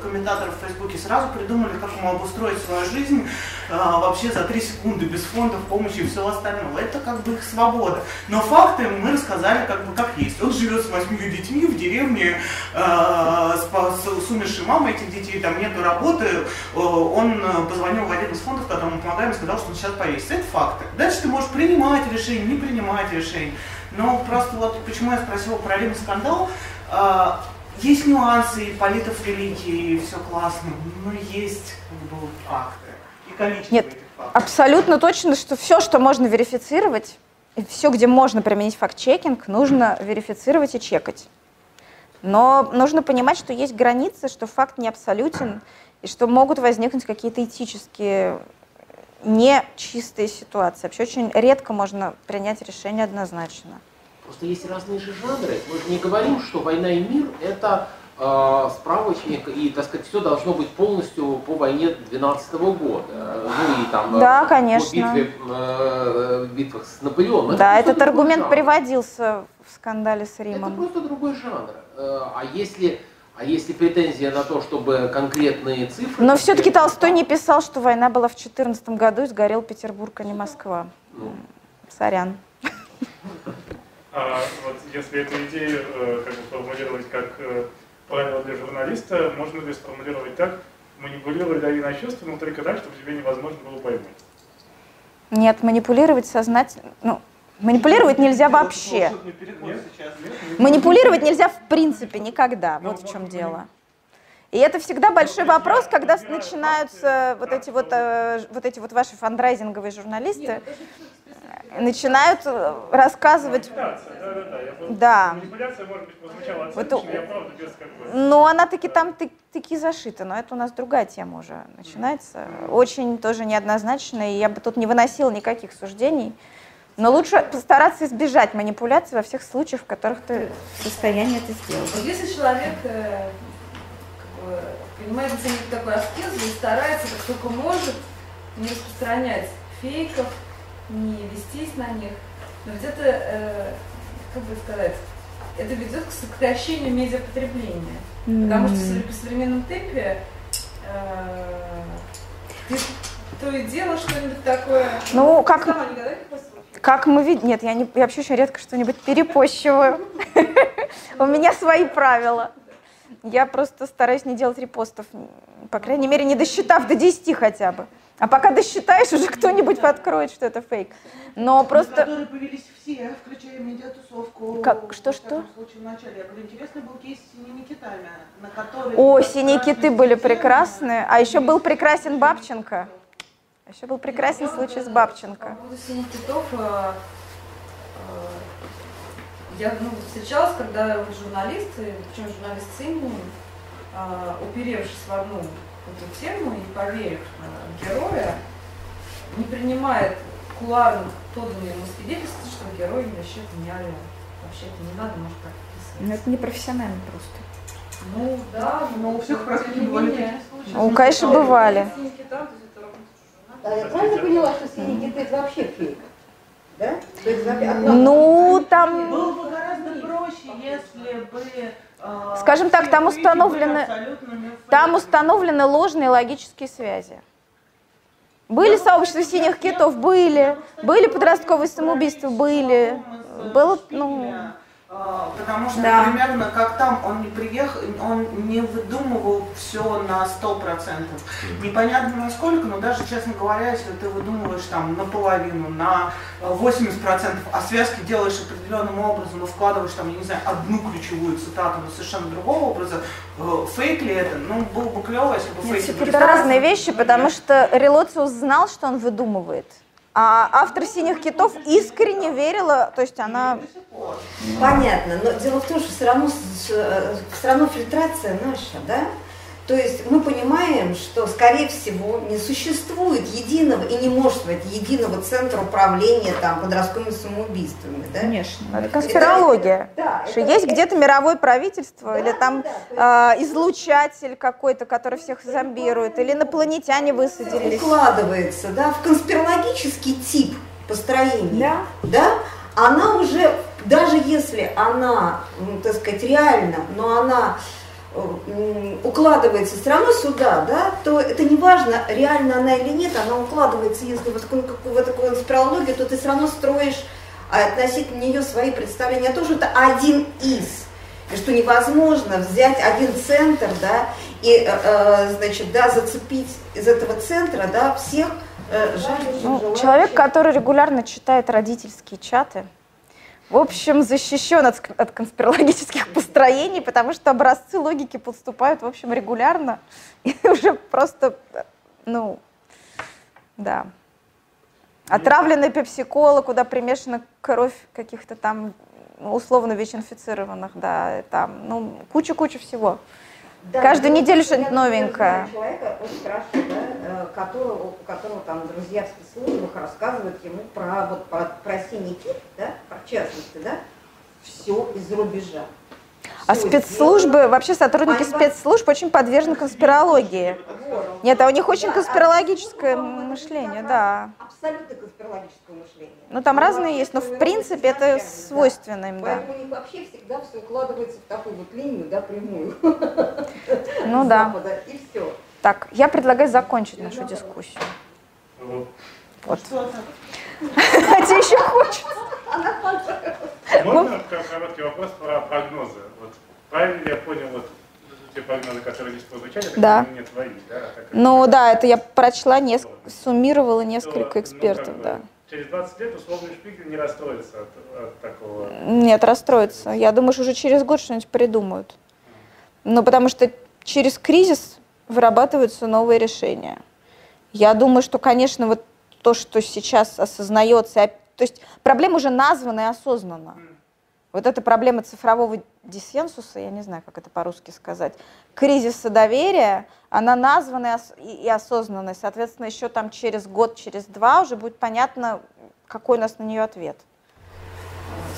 комментаторы в Фейсбуке сразу придумали, как ему обустроить свою жизнь э, вообще за 3 секунды, без фондов, помощи и всего остального. Это как бы их свобода. Но факты мы рассказали как бы как есть. Он живет с восьмью детьми в деревне, с, с, умершей мамой этих детей, там нету работы, э, он Э, позвонил в один из фондов, которому мы помогаем, и сказал, что он сейчас повесится. Это факты. Дальше ты можешь принимать решение, не принимать решение. Но просто вот почему я спросила про Рим скандал, э, есть нюансы, и политов великий, и все классно, но есть как бы, факты и количество Нет, этих фактов. абсолютно точно, что все, что можно верифицировать, все, где можно применить факт-чекинг, нужно верифицировать и чекать. Но нужно понимать, что есть границы, что факт не абсолютен, и что могут возникнуть какие-то этические не чистые ситуации. Вообще очень редко можно принять решение однозначно. Просто есть разные же жанры. Мы же не говорим, что «Война и мир» — это э, справочник, и, так сказать, все должно быть полностью по войне 12 года. Ну и там да, конечно. по битве, э, битвах с Наполеоном. Да, это этот аргумент жанр. приводился в скандале с Римом. Это просто другой жанр. Э, а если а если претензия на то, чтобы конкретные цифры... Но все-таки Толстой не писал, что война была в 2014 году и сгорел Петербург, а не Москва. Ну. Сорян. А вот если эту идею э, как бы формулировать как э, правило для журналиста, можно ли сформулировать так, манипулировать дави чувства, но только так, чтобы тебе невозможно было поймать? Нет, манипулировать сознательно, ну, Манипулировать нельзя вообще. Манипулировать нельзя в принципе никогда. Вот в чем дело. И это всегда большой вопрос, когда начинаются вот эти вот, э, вот эти вот ваши фандрайзинговые журналисты. начинают э, рассказывать... Манипуляция, да, Вот. Но она таки там таки зашита, но это у нас другая тема уже начинается. Очень тоже неоднозначно, и я бы тут не выносила никаких суждений. Но лучше постараться избежать манипуляций во всех случаях, в которых ты в состоянии это сделать. Если человек э, как бы, принимает на себя такой аскез и старается, как только может, не распространять фейков, не вестись на них, но ведь это, э, как бы сказать, это ведет к сокращению медиапотребления. Потому что по современном темпе э, ты то и дело что-нибудь такое. Ну, как- Сама никогда не? Как мы видим, нет, я, не, я вообще очень редко что-нибудь перепощиваю. У меня свои правила. Я просто стараюсь не делать репостов, по крайней мере, не досчитав до 10 хотя бы. А пока досчитаешь, уже кто-нибудь откроет, что это фейк. Но просто... Которые повелись все, включая медиатусовку. Как? Что, что? случае, в начале. Я говорю, интересный был кейс с синими китами, на. О, синие киты были системы прекрасные. А еще был прекрасен Бабченко. Еще был прекрасен случай с По Бабченко. поводу синих китов, э, э, я ну, встречалась, когда вот журналисты, причем журналист с именем, э, уперевшись в одну эту тему и поверив э, героя, не принимает кулуарно поданные ему свидетельства, что герой вообще-то не орел. Вообще-то не надо, может, так писать. это непрофессионально просто. Ну да, Но у всех практически бывали такие случаи. Ну, конечно, бывали. Синий кита, Да, я правильно поняла, что синий кит это вообще фейк? Да? То есть вообще одна- Ну, там... Было бы гораздо проще, если бы... э, Скажем так, там установлены- Там установлены ложные логические связи. Были сообщества синих китов? Были. Были подростковые самоубийства? Были. Было, ну... А, Потому что Да. примерно как там он не приехал, он не выдумывал все на сто процентов. Непонятно насколько, но даже, честно говоря, если ты выдумываешь там наполовину, на 80 процентов, а связки делаешь определенным образом, но вкладываешь там, я не знаю, одну ключевую цитату, но совершенно другого образа, э, фейк ли это? Ну, было бы клево, если бы фейки были Это разные вещи, потому нет. что Релоциус знал, что он выдумывает. А автор «Синих китов» искренне верила, то есть она... Понятно, но дело в том, что все равно, э, все равно фильтрация наша, да? То есть мы понимаем, что, скорее всего, не существует единого и не может быть единого центра управления там, подростковыми самоубийствами, да? Конечно. Это конспирология. Да, Что это- есть это- где-то мировое правительство, Да, или там да, то есть- э, излучатель какой-то, который всех зомбирует, или инопланетяне высадились. укладывается да, в конспирологический тип построения, Да. да, она уже, даже если она, ну, так сказать, реально, но она э, укладывается все равно сюда, да, то это не важно, реально она или нет, она укладывается, если вот такую, какую, в такую конспирологию, то ты все равно строишь а, относительно нее свои представления о том, что это один из. И что невозможно взять один центр, да, и, э, э, значит, да, зацепить из этого центра, да, всех э, жаждущих, Ну, желающих. человек, который регулярно читает родительские чаты, в общем, защищен от, от конспирологических построений, потому что образцы логики подступают, в общем, регулярно. И уже просто, ну, да. Отравленная пепси-кола, куда примешана кровь каких-то там ну, условно ВИЧ-инфицированных, да, там, ну, куча-куча всего. Да, Каждую неделю что-нибудь новенькое. Человека очень хорошо, да, э, которого, у которого там друзья в спецслужбах рассказывают ему про, вот, про, про синий кит, да, про частности, да, все из рубежа. А спецслужбы, вообще сотрудники спецслужб очень подвержены конспирологии. Нет, а у них очень конспирологическое а мышление, да. Абсолютно конспирологическое мышление. Ну, там разные есть, но в принципе это свойственно им, да. Поэтому у них вообще всегда все укладывается в такую вот линию, да, прямую. Ну да. И все. Так, я предлагаю закончить нашу дискуссию. Вот. Хотя еще хочется. Можно короткий вопрос про прогнозы? Правильно я понял вот те прогнозы, которые здесь прозвучали, Да. не твои, да? а Ну да, это я прочла, неск- суммировала несколько ну, экспертов, бы, да. Через 20 лет условный Шпигель не расстроится от, от такого. Нет, расстроится. Я думаю, что уже через год что-нибудь придумают. Ну, потому что через кризис вырабатываются новые решения. Я думаю, что, конечно, вот то, что сейчас осознается, то есть проблема уже названа и осознанна. Вот эта проблема цифрового диссенсуса, я не знаю, как это по-русски сказать, кризиса доверия, она названа и осознанная. Соответственно, еще там через год, через два уже будет понятно, какой у нас на нее ответ.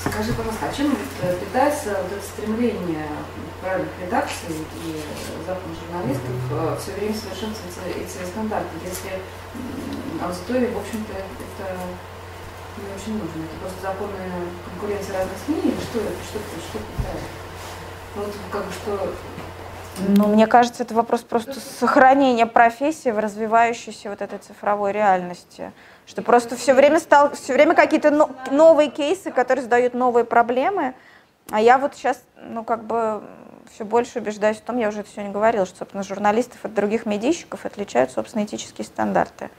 Скажи, пожалуйста, а чем э, питается вот это стремление правильных редакций и западных журналистов э, все время совершенствовать эти стандарты, если аудитории, в общем-то, это не очень нужно. Это просто законы конкуренции разных СМИ или что это? Что это? Что это? Ну, вот как бы что... Ну, мне кажется, это вопрос просто сохранения профессии в развивающейся вот этой цифровой реальности. Что просто все время, стал, все время какие-то но, новые кейсы, которые задают новые проблемы. А я вот сейчас, ну, как бы все больше убеждаюсь в том, я уже это сегодня говорила, что, собственно, журналистов от других медийщиков отличают, собственно, этические стандарты.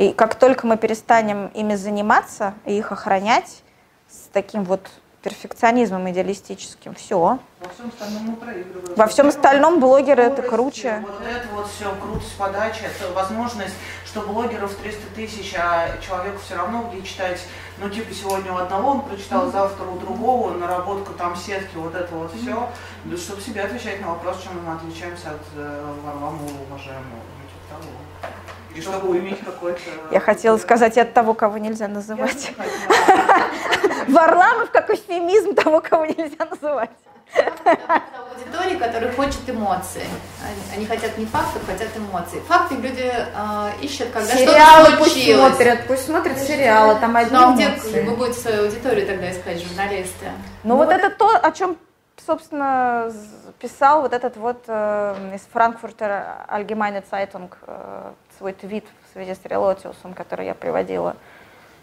И как только мы перестанем ими заниматься и их охранять с таким вот перфекционизмом идеалистическим, все. Во всем остальном мы проигрываем. Во всем остальном блогеры это круче. Вот это вот все, крутость подачи, это возможность, что блогеров 300 тысяч, а человеку все равно где читать, ну типа сегодня у одного он прочитал, mm-hmm. завтра у другого, наработка там сетки, вот это вот mm-hmm. все, да, чтобы себе отвечать на вопрос, чем мы отличаемся от э, Варламова уважаемого, ну типа того. И чтобы иметь какой-то... Я хотела сказать от того, кого нельзя называть. Варламов как эфемизм того, кого нельзя называть. Аудитория, которая хочет эмоции. Они, хотят не фактов, хотят эмоций. Факты люди э, ищут, когда сериалы что-то пусть смотрят, пусть смотрят сериалы, там одни Ну а где вы будете свою аудиторию тогда искать, журналисты? Ну, ну вот, вот это то, о чем собственно, писал вот этот вот э, из Франкфурта Allgemeine Zeitung э, свой твит в связи с Релотиусом, который я приводила,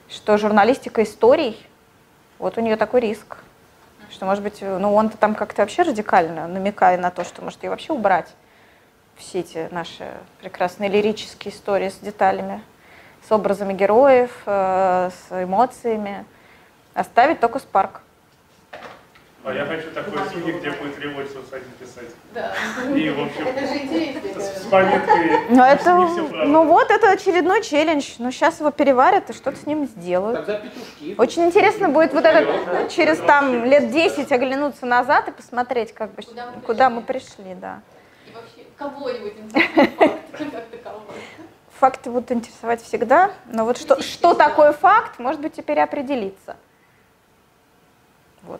что журналистика историй, вот у нее такой риск, что, может быть, ну, он-то там как-то вообще радикально намекая на то, что, может, ее вообще убрать, все эти наши прекрасные лирические истории с деталями, с образами героев, э, с эмоциями, оставить только Спарк. А я хочу такой СМИ, где будет револьцию один писать. Да. И, в общем, это же интересно. С, с пометкой ну, это, ну вот, это очередной челлендж. Ну, сейчас его переварят и что-то с ним сделают. Тогда петушки. Очень интересно будет вот этот, через там лет 10 оглянуться назад и посмотреть, как бы, куда мы, куда мы пришли, да. И вообще, кого-нибудь Факты будут интересовать всегда, но вот что, что такое факт, может быть, теперь определиться. Вот